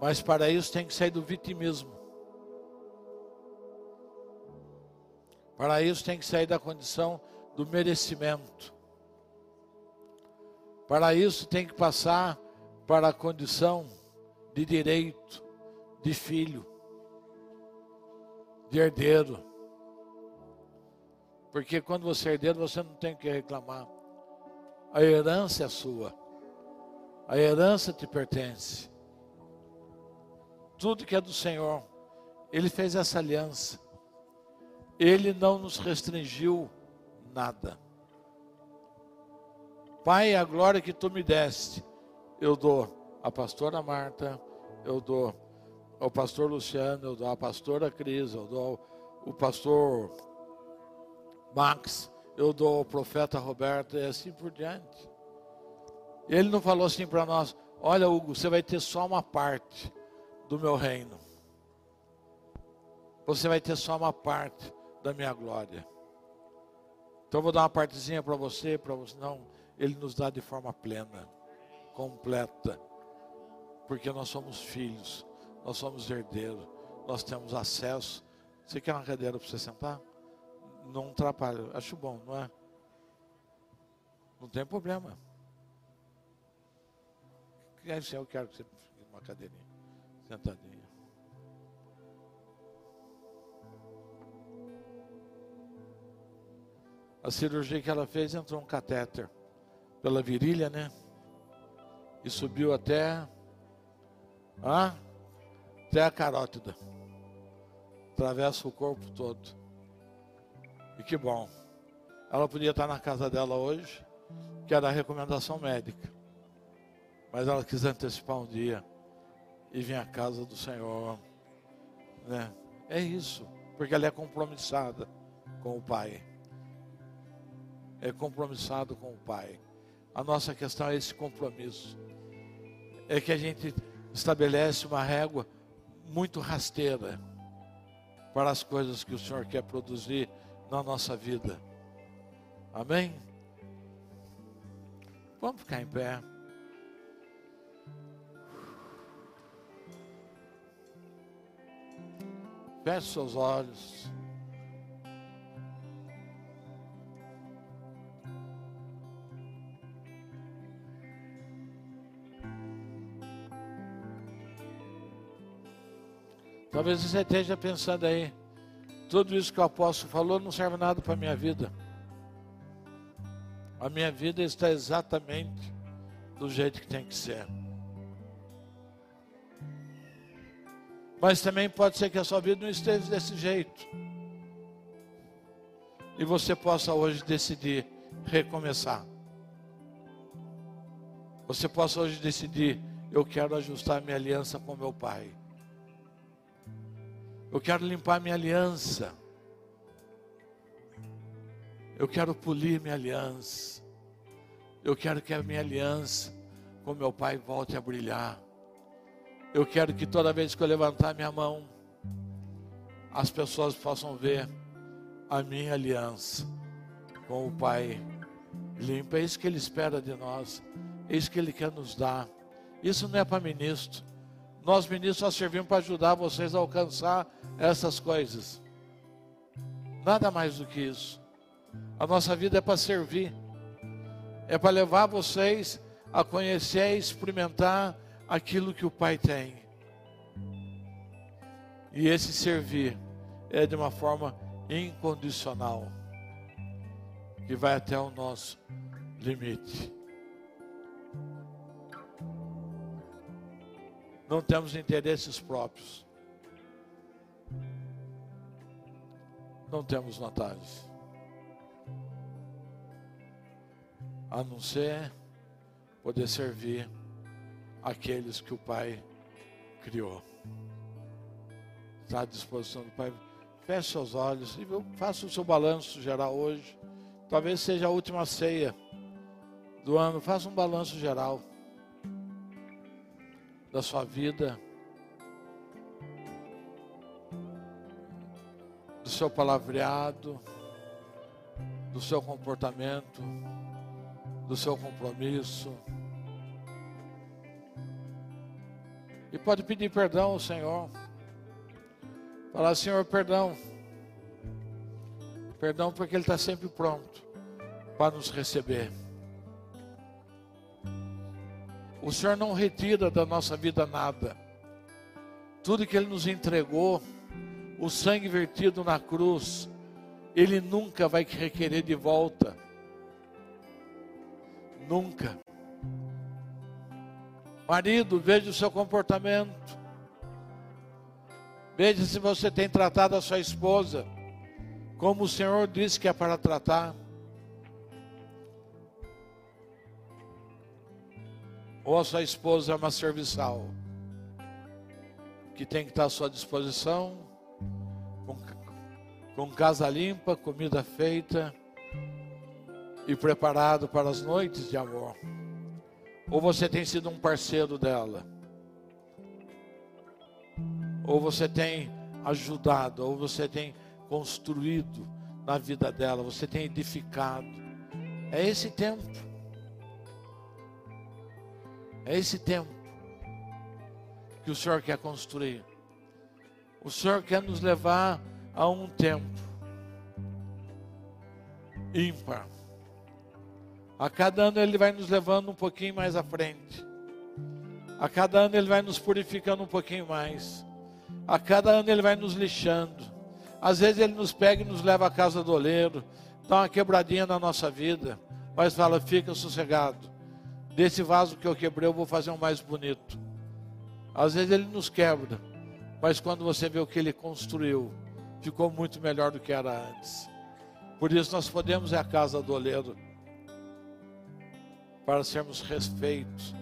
Mas para isso tem que sair do vitimismo. Para isso tem que sair da condição do merecimento. Para isso tem que passar para a condição de direito de filho, de herdeiro. Porque quando você é herdeiro, você não tem que reclamar. A herança é sua. A herança te pertence. Tudo que é do Senhor. Ele fez essa aliança. Ele não nos restringiu nada. Pai, a glória que tu me deste, eu dou à pastora Marta, eu dou ao pastor Luciano, eu dou à pastora Cris, eu dou ao pastor Max, eu dou ao profeta Roberto e assim por diante. Ele não falou assim para nós: olha, Hugo, você vai ter só uma parte do meu reino. Você vai ter só uma parte da minha glória. Então eu vou dar uma partezinha para você, para você não ele nos dá de forma plena, completa, porque nós somos filhos, nós somos herdeiros, nós temos acesso. Você quer uma cadeira para você sentar? Não atrapalha, acho bom, não é? Não tem problema. Eu quero que você fique uma cadeirinha, sentadinha. A cirurgia que ela fez entrou um catéter pela virilha, né? E subiu até, ah, até a carótida. Atravessa o corpo todo. E que bom. Ela podia estar na casa dela hoje, que era a recomendação médica. Mas ela quis antecipar um dia e vir à casa do Senhor. Né? É isso, porque ela é compromissada com o Pai. É compromissado com o Pai. A nossa questão é esse compromisso. É que a gente estabelece uma régua muito rasteira para as coisas que o Senhor quer produzir na nossa vida. Amém? Vamos ficar em pé. Feche seus olhos. Talvez você esteja pensando aí, tudo isso que o apóstolo falou não serve nada para a minha vida. A minha vida está exatamente do jeito que tem que ser. Mas também pode ser que a sua vida não esteja desse jeito. E você possa hoje decidir recomeçar. Você possa hoje decidir, eu quero ajustar minha aliança com meu pai. Eu quero limpar minha aliança. Eu quero polir minha aliança. Eu quero que a minha aliança com meu pai volte a brilhar. Eu quero que toda vez que eu levantar minha mão, as pessoas possam ver a minha aliança com o Pai limpa. É isso que Ele espera de nós, é isso que Ele quer nos dar. Isso não é para ministro, nós ministros só servimos para ajudar vocês a alcançar essas coisas. Nada mais do que isso. A nossa vida é para servir. É para levar vocês a conhecer e experimentar aquilo que o Pai tem. E esse servir é de uma forma incondicional, que vai até o nosso limite. Não temos interesses próprios. Não temos vantagens. A não ser poder servir aqueles que o Pai criou. Está à disposição do Pai. Feche seus olhos e faça o seu balanço geral hoje. Talvez seja a última ceia do ano. Faça um balanço geral da sua vida, do seu palavreado, do seu comportamento, do seu compromisso. E pode pedir perdão ao Senhor. Falar, Senhor, perdão. Perdão porque Ele está sempre pronto para nos receber. O Senhor não retira da nossa vida nada. Tudo que Ele nos entregou, o sangue vertido na cruz, Ele nunca vai requerer de volta. Nunca. Marido, veja o seu comportamento. Veja se você tem tratado a sua esposa como o Senhor disse que é para tratar. Ou a sua esposa é uma serviçal que tem que estar à sua disposição, com, com casa limpa, comida feita e preparado para as noites de amor. Ou você tem sido um parceiro dela. Ou você tem ajudado, ou você tem construído na vida dela, você tem edificado. É esse tempo. É esse tempo que o Senhor quer construir. O Senhor quer nos levar a um tempo ímpar. A cada ano Ele vai nos levando um pouquinho mais à frente. A cada ano Ele vai nos purificando um pouquinho mais. A cada ano Ele vai nos lixando. Às vezes ele nos pega e nos leva à casa do oleiro, dá uma quebradinha na nossa vida, mas fala: fica sossegado. Desse vaso que eu quebrei, eu vou fazer um mais bonito. Às vezes ele nos quebra, mas quando você vê o que ele construiu, ficou muito melhor do que era antes. Por isso nós podemos ir à casa do oleiro para sermos refeitos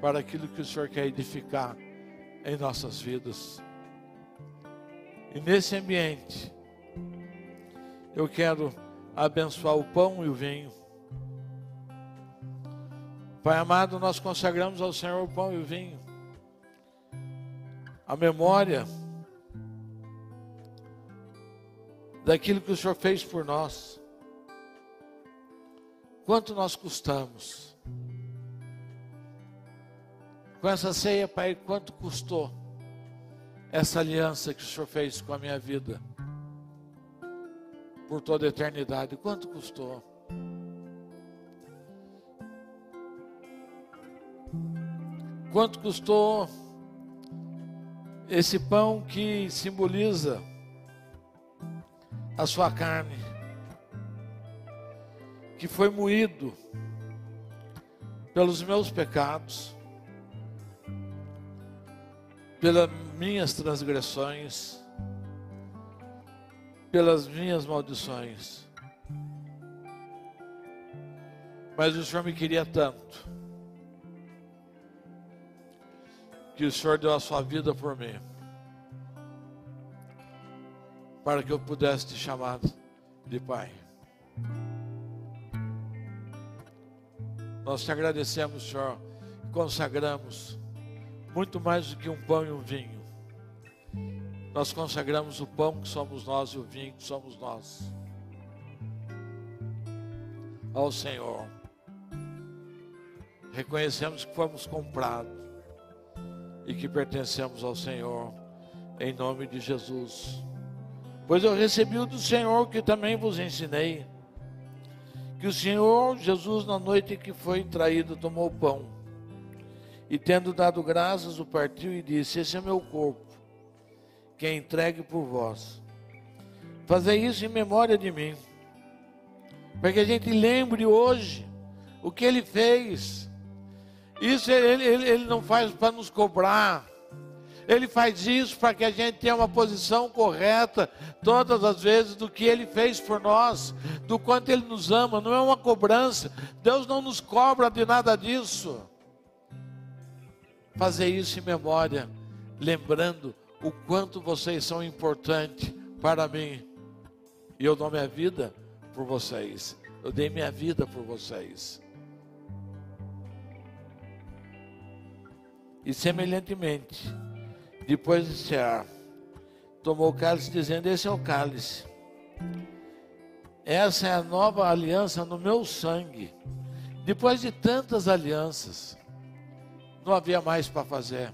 para aquilo que o Senhor quer edificar em nossas vidas. E nesse ambiente, eu quero abençoar o pão e o vinho. Pai amado, nós consagramos ao Senhor o pão e o vinho. A memória daquilo que o Senhor fez por nós. Quanto nós custamos? Com essa ceia, Pai, quanto custou? essa aliança que o Senhor fez com a minha vida por toda a eternidade. Quanto custou? Quanto custou esse pão que simboliza a sua carne, que foi moído pelos meus pecados, pela minhas transgressões, pelas minhas maldições. Mas o Senhor me queria tanto, que o Senhor deu a sua vida por mim, para que eu pudesse te chamar de Pai. Nós te agradecemos, Senhor, consagramos muito mais do que um pão e um vinho nós consagramos o pão que somos nós e o vinho que somos nós ao Senhor. Reconhecemos que fomos comprados e que pertencemos ao Senhor, em nome de Jesus. Pois eu recebi do Senhor que também vos ensinei, que o Senhor Jesus, na noite que foi traído, tomou o pão e, tendo dado graças, o partiu e disse: Esse é meu corpo que é entregue por vós. Fazer isso em memória de mim, para que a gente lembre hoje o que ele fez. Isso ele, ele, ele não faz para nos cobrar. Ele faz isso para que a gente tenha uma posição correta todas as vezes do que ele fez por nós, do quanto ele nos ama. Não é uma cobrança. Deus não nos cobra de nada disso. Fazer isso em memória, lembrando o quanto vocês são importantes para mim. E eu dou minha vida por vocês. Eu dei minha vida por vocês. E semelhantemente, depois de cear, tomou o cálice, dizendo: Esse é o cálice. Essa é a nova aliança no meu sangue. Depois de tantas alianças, não havia mais para fazer.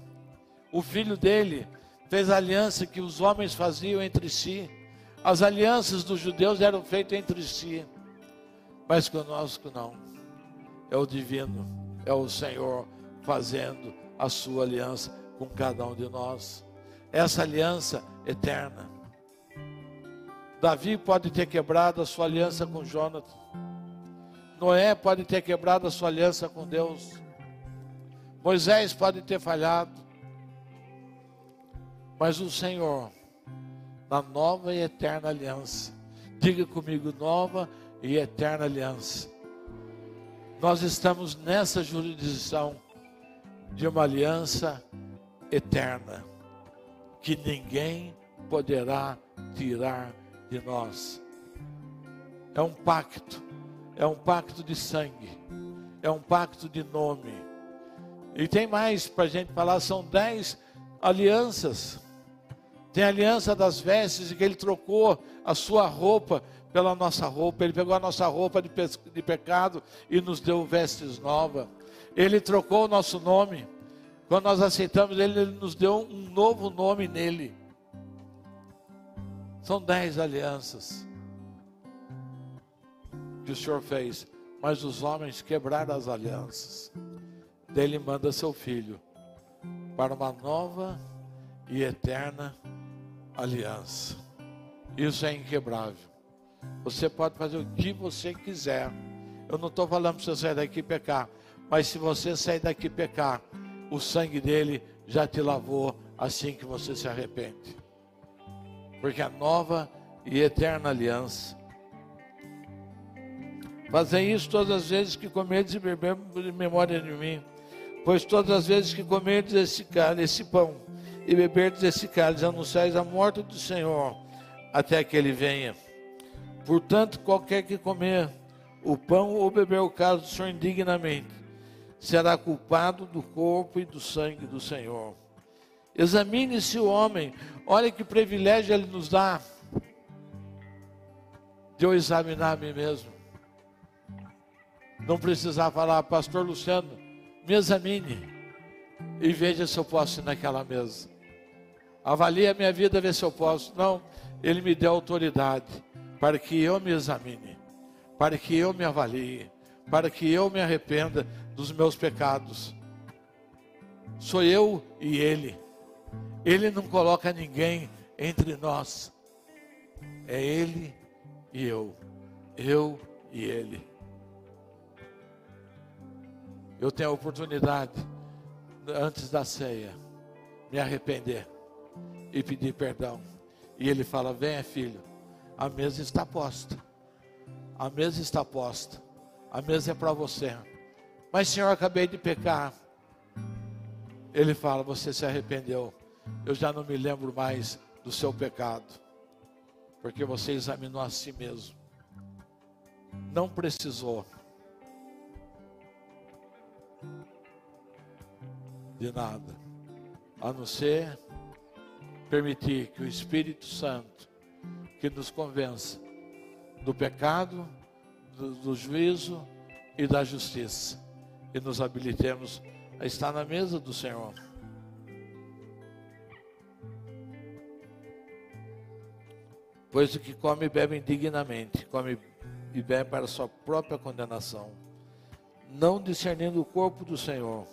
O filho dele fez aliança que os homens faziam entre si. As alianças dos judeus eram feitas entre si, mas conosco não. É o divino, é o Senhor fazendo a sua aliança com cada um de nós. Essa aliança eterna. Davi pode ter quebrado a sua aliança com Jonathan. Noé pode ter quebrado a sua aliança com Deus. Moisés pode ter falhado. Mas o Senhor, na nova e eterna aliança, diga comigo, nova e eterna aliança. Nós estamos nessa jurisdição de uma aliança eterna, que ninguém poderá tirar de nós. É um pacto, é um pacto de sangue, é um pacto de nome. E tem mais para a gente falar, são dez alianças. Tem a aliança das vestes, que ele trocou a sua roupa pela nossa roupa, ele pegou a nossa roupa de, de pecado e nos deu vestes novas. Ele trocou o nosso nome. Quando nós aceitamos ele, ele nos deu um novo nome nele. São dez alianças que o Senhor fez, mas os homens quebraram as alianças. Dele manda seu filho para uma nova e eterna aliança. Isso é inquebrável. Você pode fazer o que você quiser. Eu não estou falando para você sair daqui e pecar, mas se você sair daqui pecar, o sangue dele já te lavou assim que você se arrepende. Porque a nova e eterna aliança Fazem isso todas as vezes que comerdes e beberdes em memória de mim. Pois todas as vezes que comerdes esse, esse pão e beberdes esse cálice, anunciais a morte do Senhor até que ele venha. Portanto, qualquer que comer o pão ou beber o cálice do Senhor indignamente, será culpado do corpo e do sangue do Senhor. Examine-se o homem, olha que privilégio ele nos dá de eu examinar a mim mesmo. Não precisar falar, pastor Luciano, me examine e veja se eu posso ir naquela mesa. Avalie a minha vida, ver se eu posso. Não, ele me deu autoridade para que eu me examine, para que eu me avalie, para que eu me arrependa dos meus pecados. Sou eu e ele. Ele não coloca ninguém entre nós. É ele e eu. Eu e ele eu tenho a oportunidade, antes da ceia, me arrepender e pedir perdão. E ele fala: Venha, filho, a mesa está posta. A mesa está posta. A mesa é para você. Mas, Senhor, acabei de pecar. Ele fala: Você se arrependeu. Eu já não me lembro mais do seu pecado. Porque você examinou a si mesmo. Não precisou de nada, a não ser permitir que o Espírito Santo, que nos convença do pecado, do, do juízo e da justiça, e nos habilitemos a estar na mesa do Senhor. Pois o que come e bebe indignamente, come e bebe para sua própria condenação, não discernindo o corpo do Senhor.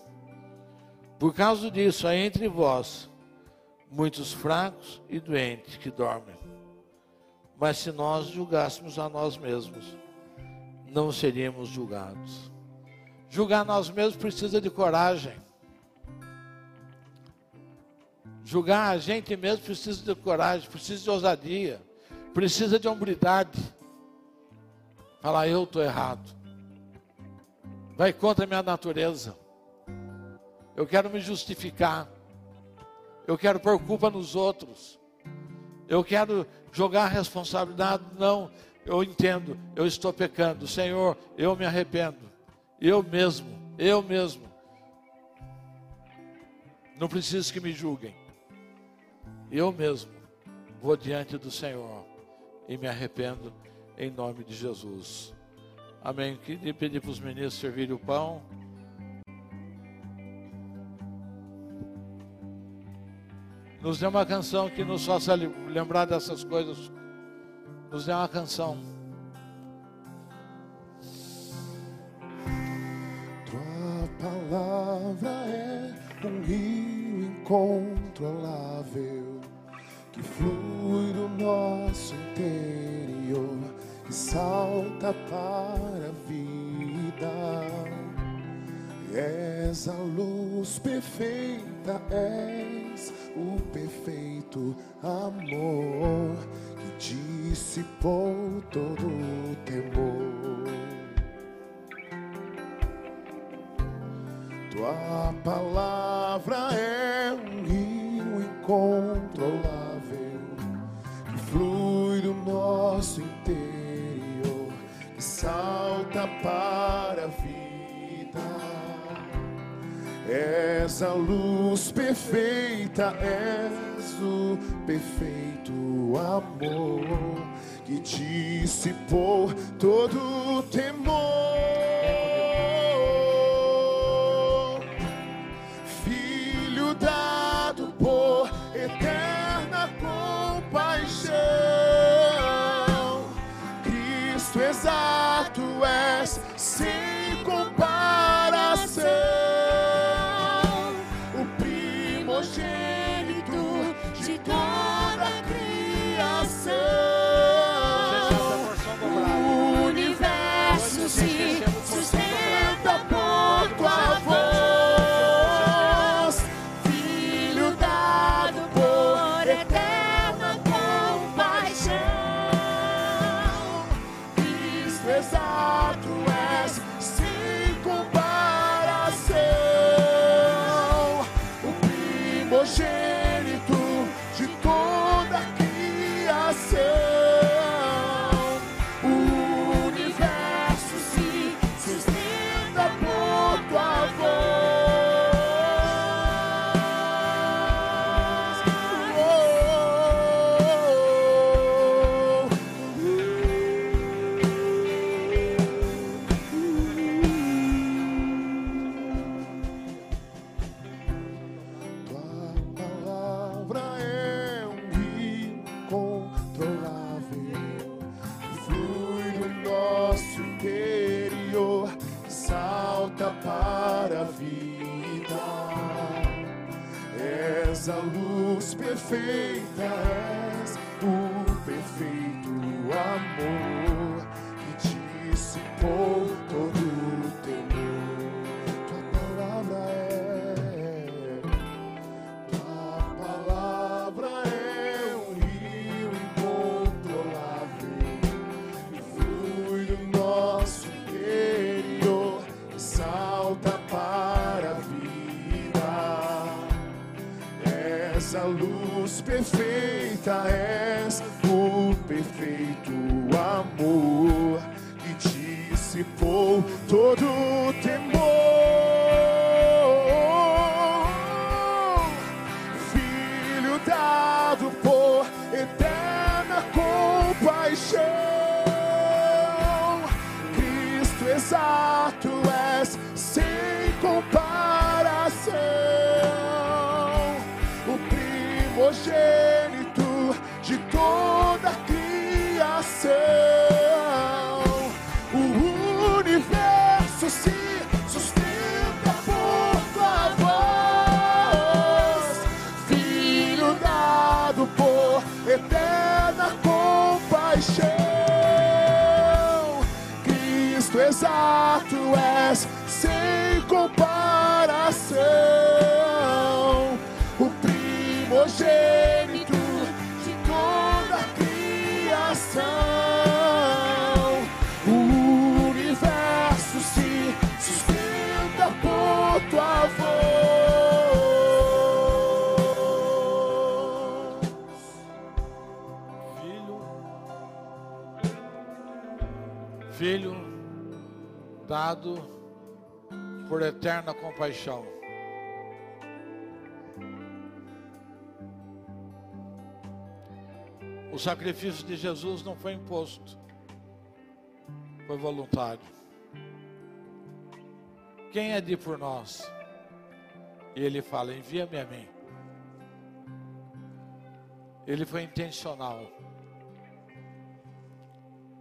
Por causa disso, há entre vós muitos fracos e doentes que dormem. Mas se nós julgássemos a nós mesmos, não seríamos julgados. Julgar nós mesmos precisa de coragem. Julgar a gente mesmo precisa de coragem, precisa de ousadia, precisa de hombridade. Falar, eu estou errado. Vai contra a minha natureza. Eu quero me justificar. Eu quero pôr culpa nos outros. Eu quero jogar a responsabilidade. Não, eu entendo, eu estou pecando. Senhor, eu me arrependo. Eu mesmo, eu mesmo. Não preciso que me julguem. Eu mesmo vou diante do Senhor e me arrependo em nome de Jesus. Amém. Queria pedir para os meninos servirem o pão. Nos dê uma canção que nos faça lembrar dessas coisas. Nos dê uma canção. Um rio incontrolável que flui do nosso interior e salta para a vida. És a luz perfeita, és o perfeito amor que dissipou todo o temor. Tua palavra é um rio incontrolável que flui do nosso interior, que salta para a vida. És a luz perfeita, és o perfeito amor que dissipou todo o temor. Exato és sem luz perfeita, és o perfeito amor que dissipou todo o temor. Filho dado por eterna compaixão, por eterna compaixão. O sacrifício de Jesus não foi imposto, foi voluntário. Quem é de por nós? E ele fala: envia-me a mim. Ele foi intencional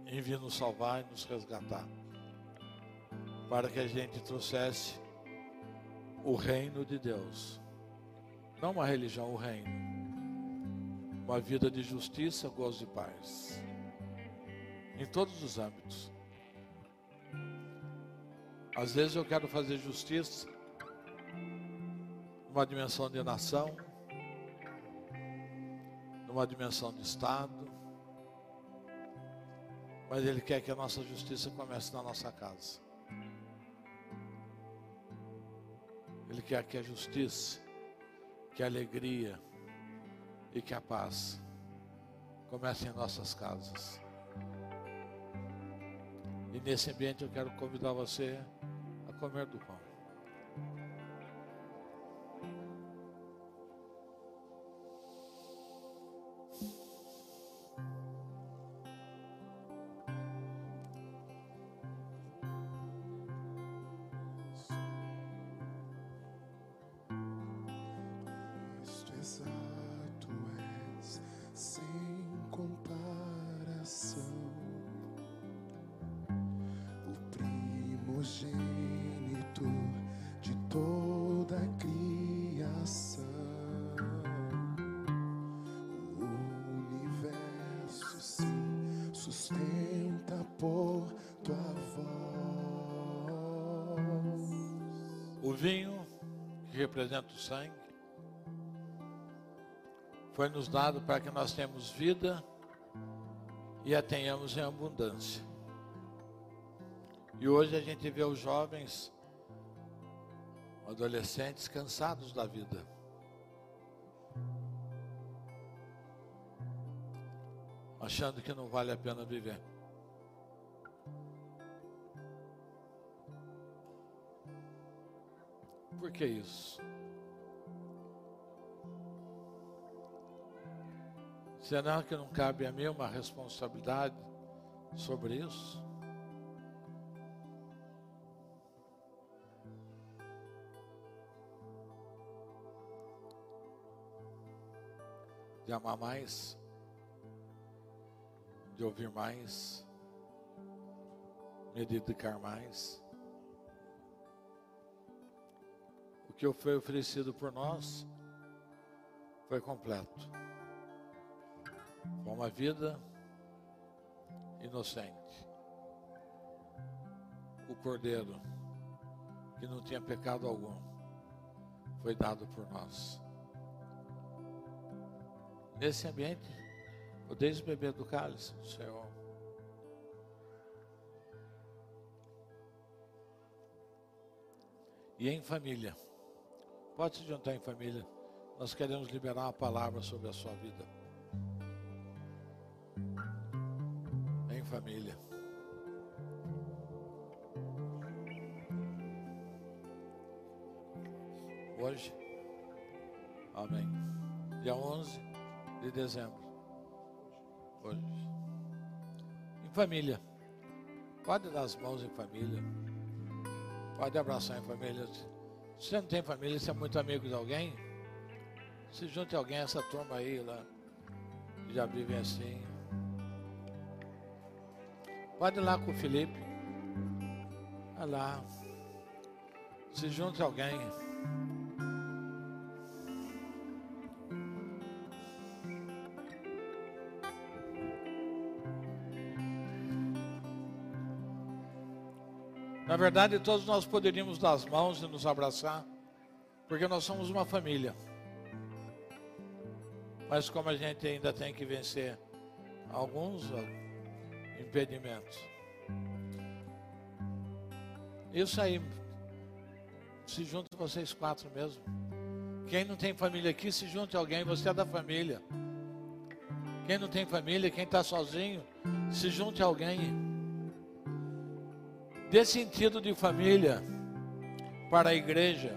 em vir nos salvar e nos resgatar, para que a gente trouxesse o reino de Deus. Não uma religião, o reino. Uma vida de justiça, gozo e paz. Em todos os âmbitos. Às vezes eu quero fazer justiça numa dimensão de nação, numa dimensão de Estado, mas Ele quer que a nossa justiça comece na nossa casa. Ele quer que a justiça, que a alegria e que a paz comecem em nossas casas. E nesse ambiente eu quero convidar você a comer do pão. Representa o sangue, foi nos dado para que nós tenhamos vida e a tenhamos em abundância. E hoje a gente vê os jovens, adolescentes cansados da vida. Achando que não vale a pena viver. Que isso? Será que não cabe a mim uma responsabilidade sobre isso? De amar mais, de ouvir mais, me dedicar mais. Que foi oferecido por nós foi completo. Foi uma vida inocente. O cordeiro, que não tinha pecado algum, foi dado por nós. Nesse ambiente, podeis beber do cálice do Senhor. E em família. Pode se juntar em família. Nós queremos liberar uma palavra sobre a sua vida. Em família. Hoje. Amém. Dia 11 de dezembro. Hoje. Em família. Pode dar as mãos em família. Pode abraçar em família. Você não tem família, você é muito amigo de alguém, se junte a alguém, essa turma aí lá, que já vivem assim. Pode ir lá com o Felipe. Vai lá. Se junte a alguém. Verdade, todos nós poderíamos dar as mãos e nos abraçar, porque nós somos uma família. Mas como a gente ainda tem que vencer alguns impedimentos. Isso aí, se junta vocês quatro mesmo. Quem não tem família aqui, se junte alguém, você é da família. Quem não tem família, quem está sozinho, se junte alguém dê sentido de família para a igreja,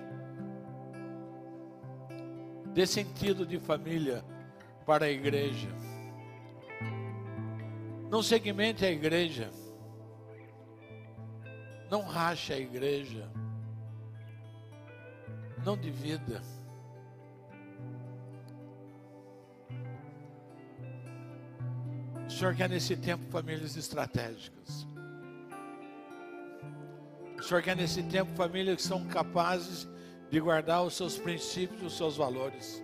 dê sentido de família para a igreja. Não segmente a igreja, não rache a igreja, não divida. O Senhor quer nesse tempo famílias estratégicas. O Senhor quer nesse tempo famílias que são capazes de guardar os seus princípios, os seus valores.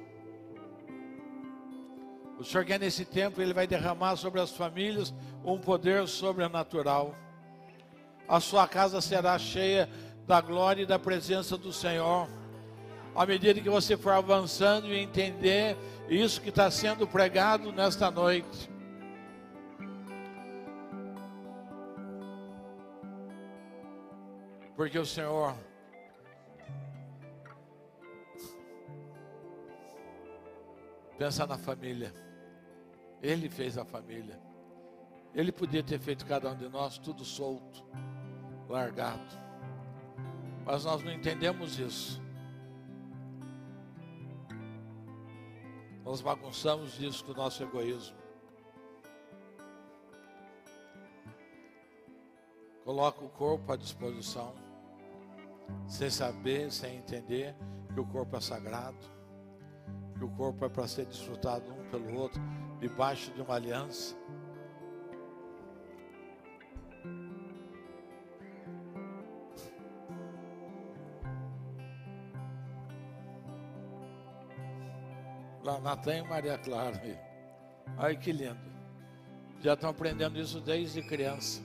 O Senhor quer nesse tempo, Ele vai derramar sobre as famílias um poder sobrenatural. A sua casa será cheia da glória e da presença do Senhor. À medida que você for avançando e entender isso que está sendo pregado nesta noite. Porque o Senhor pensa na família. Ele fez a família. Ele podia ter feito cada um de nós tudo solto, largado. Mas nós não entendemos isso. Nós bagunçamos isso com o nosso egoísmo. Coloca o corpo à disposição, sem saber, sem entender que o corpo é sagrado, que o corpo é para ser desfrutado um pelo outro, debaixo de uma aliança. Lá Natan e Maria Clara. Ai que lindo. Já estão aprendendo isso desde criança.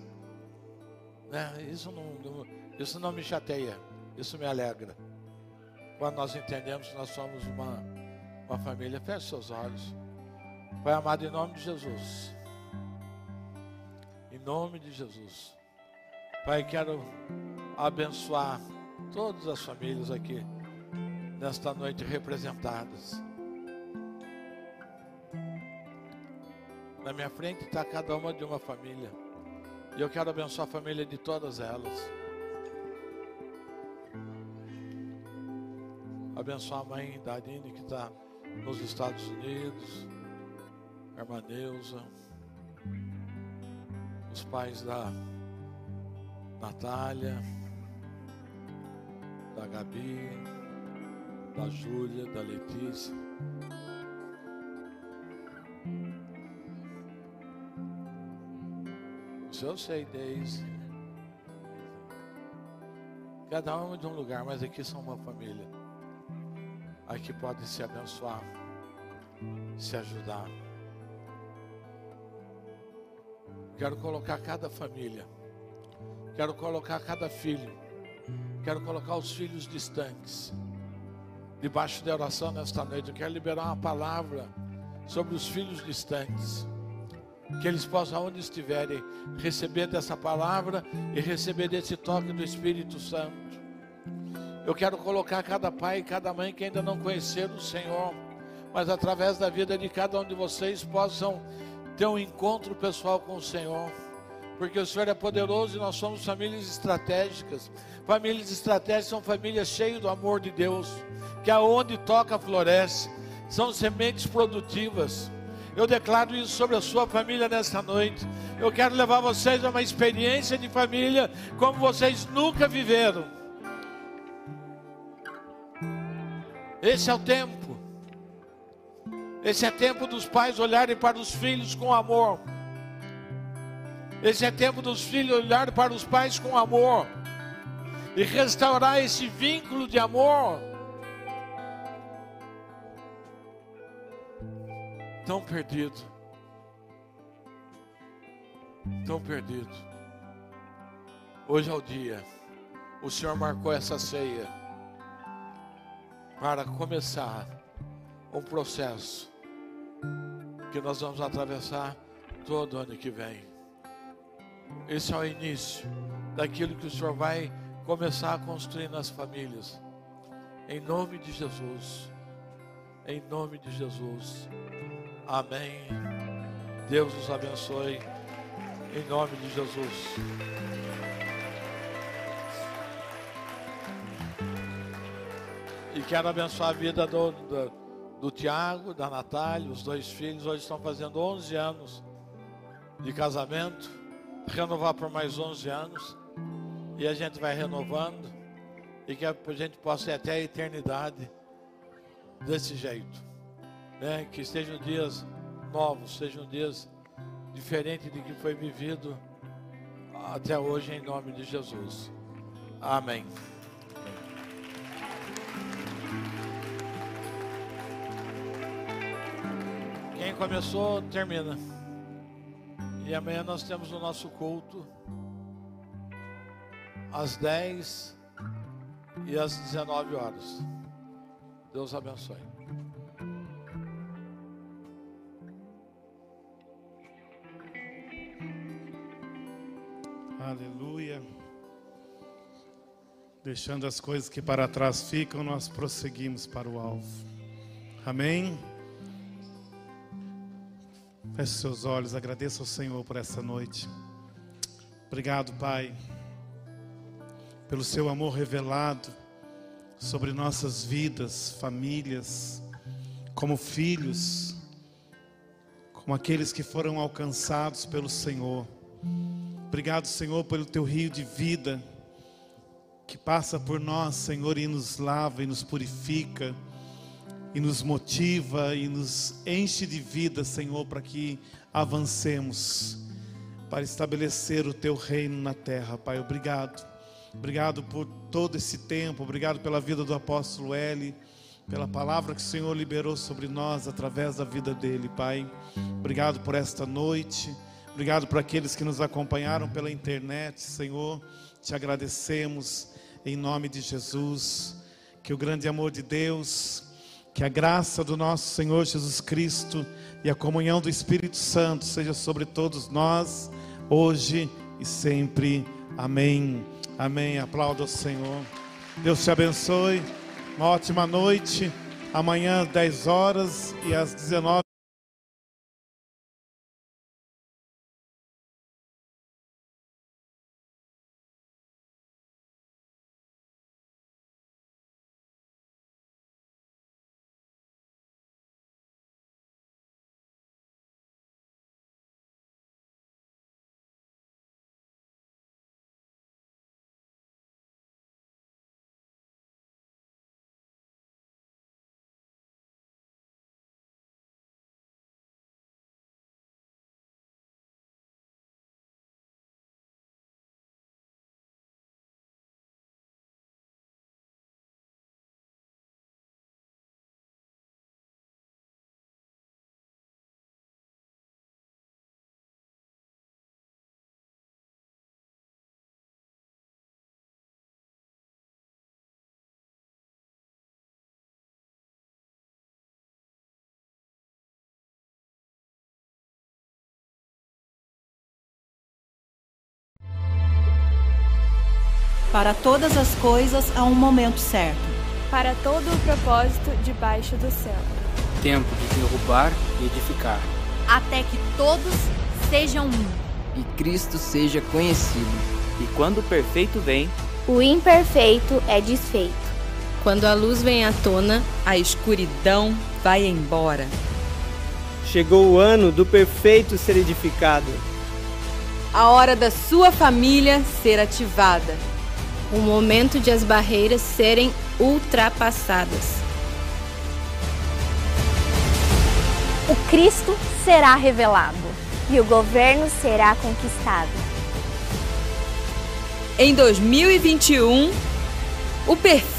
Né? Isso, não, não, isso não me chateia, isso me alegra. Quando nós entendemos que nós somos uma, uma família, feche seus olhos. Pai amado, em nome de Jesus. Em nome de Jesus. Pai, quero abençoar todas as famílias aqui nesta noite representadas. Na minha frente está cada uma de uma família. E eu quero abençoar a família de todas elas. Abençoar a mãe da Aline que está nos Estados Unidos, a irmã Neuza, os pais da Natália, da Gabi, da Júlia, da Letícia. Isso eu sei, Deise. Cada um é de um lugar, mas aqui são uma família. Aqui podem se abençoar, se ajudar. Quero colocar cada família. Quero colocar cada filho. Quero colocar os filhos distantes. Debaixo da oração nesta noite. Eu quero liberar uma palavra sobre os filhos distantes que eles possam, onde estiverem, receber dessa palavra e receber desse toque do Espírito Santo. Eu quero colocar cada pai e cada mãe que ainda não conheceram o Senhor, mas através da vida de cada um de vocês possam ter um encontro pessoal com o Senhor. Porque o Senhor é poderoso e nós somos famílias estratégicas. Famílias estratégicas são famílias cheias do amor de Deus, que aonde toca floresce. São sementes produtivas. Eu declaro isso sobre a sua família nesta noite. Eu quero levar vocês a uma experiência de família como vocês nunca viveram. Esse é o tempo. Esse é tempo dos pais olharem para os filhos com amor. Esse é tempo dos filhos olharem para os pais com amor e restaurar esse vínculo de amor tão perdido, tão perdido. Hoje é o dia, o Senhor marcou essa ceia para começar um processo que nós vamos atravessar todo ano que vem. Esse é o início daquilo que o Senhor vai começar a construir nas famílias. Em nome de Jesus. Em nome de Jesus. Amém. Deus os abençoe. Em nome de Jesus. E quero abençoar a vida do, do, do Tiago, da Natália, os dois filhos. Hoje estão fazendo 11 anos de casamento. Renovar por mais 11 anos. E a gente vai renovando. E que a gente possa ir até a eternidade desse jeito né? que sejam dias novos, sejam dias diferentes de que foi vivido até hoje, em nome de Jesus. Amém. Amém. Começou, termina. E amanhã nós temos o nosso culto às 10 e às 19 horas. Deus abençoe. Aleluia. Deixando as coisas que para trás ficam, nós prosseguimos para o alvo. Amém. Feche seus olhos, agradeça ao Senhor por essa noite. Obrigado, Pai, pelo seu amor revelado sobre nossas vidas, famílias, como filhos, como aqueles que foram alcançados pelo Senhor. Obrigado, Senhor, pelo teu rio de vida que passa por nós, Senhor, e nos lava e nos purifica e nos motiva e nos enche de vida, Senhor, para que avancemos para estabelecer o teu reino na terra, Pai. Obrigado. Obrigado por todo esse tempo, obrigado pela vida do apóstolo L, pela palavra que o Senhor liberou sobre nós através da vida dele, Pai. Obrigado por esta noite. Obrigado por aqueles que nos acompanharam pela internet, Senhor. Te agradecemos em nome de Jesus. Que o grande amor de Deus, que a graça do nosso Senhor Jesus Cristo e a comunhão do Espírito Santo seja sobre todos nós, hoje e sempre. Amém. Amém. Aplauda o Senhor. Deus te abençoe. Uma ótima noite. Amanhã, às 10 horas e às 19 Para todas as coisas há um momento certo. Para todo o propósito debaixo do céu. Tempo de derrubar e edificar. Até que todos sejam um. E Cristo seja conhecido. E quando o perfeito vem, o imperfeito é desfeito. Quando a luz vem à tona, a escuridão vai embora. Chegou o ano do perfeito ser edificado. A hora da sua família ser ativada o momento de as barreiras serem ultrapassadas. O Cristo será revelado e o governo será conquistado. Em 2021, o perfeito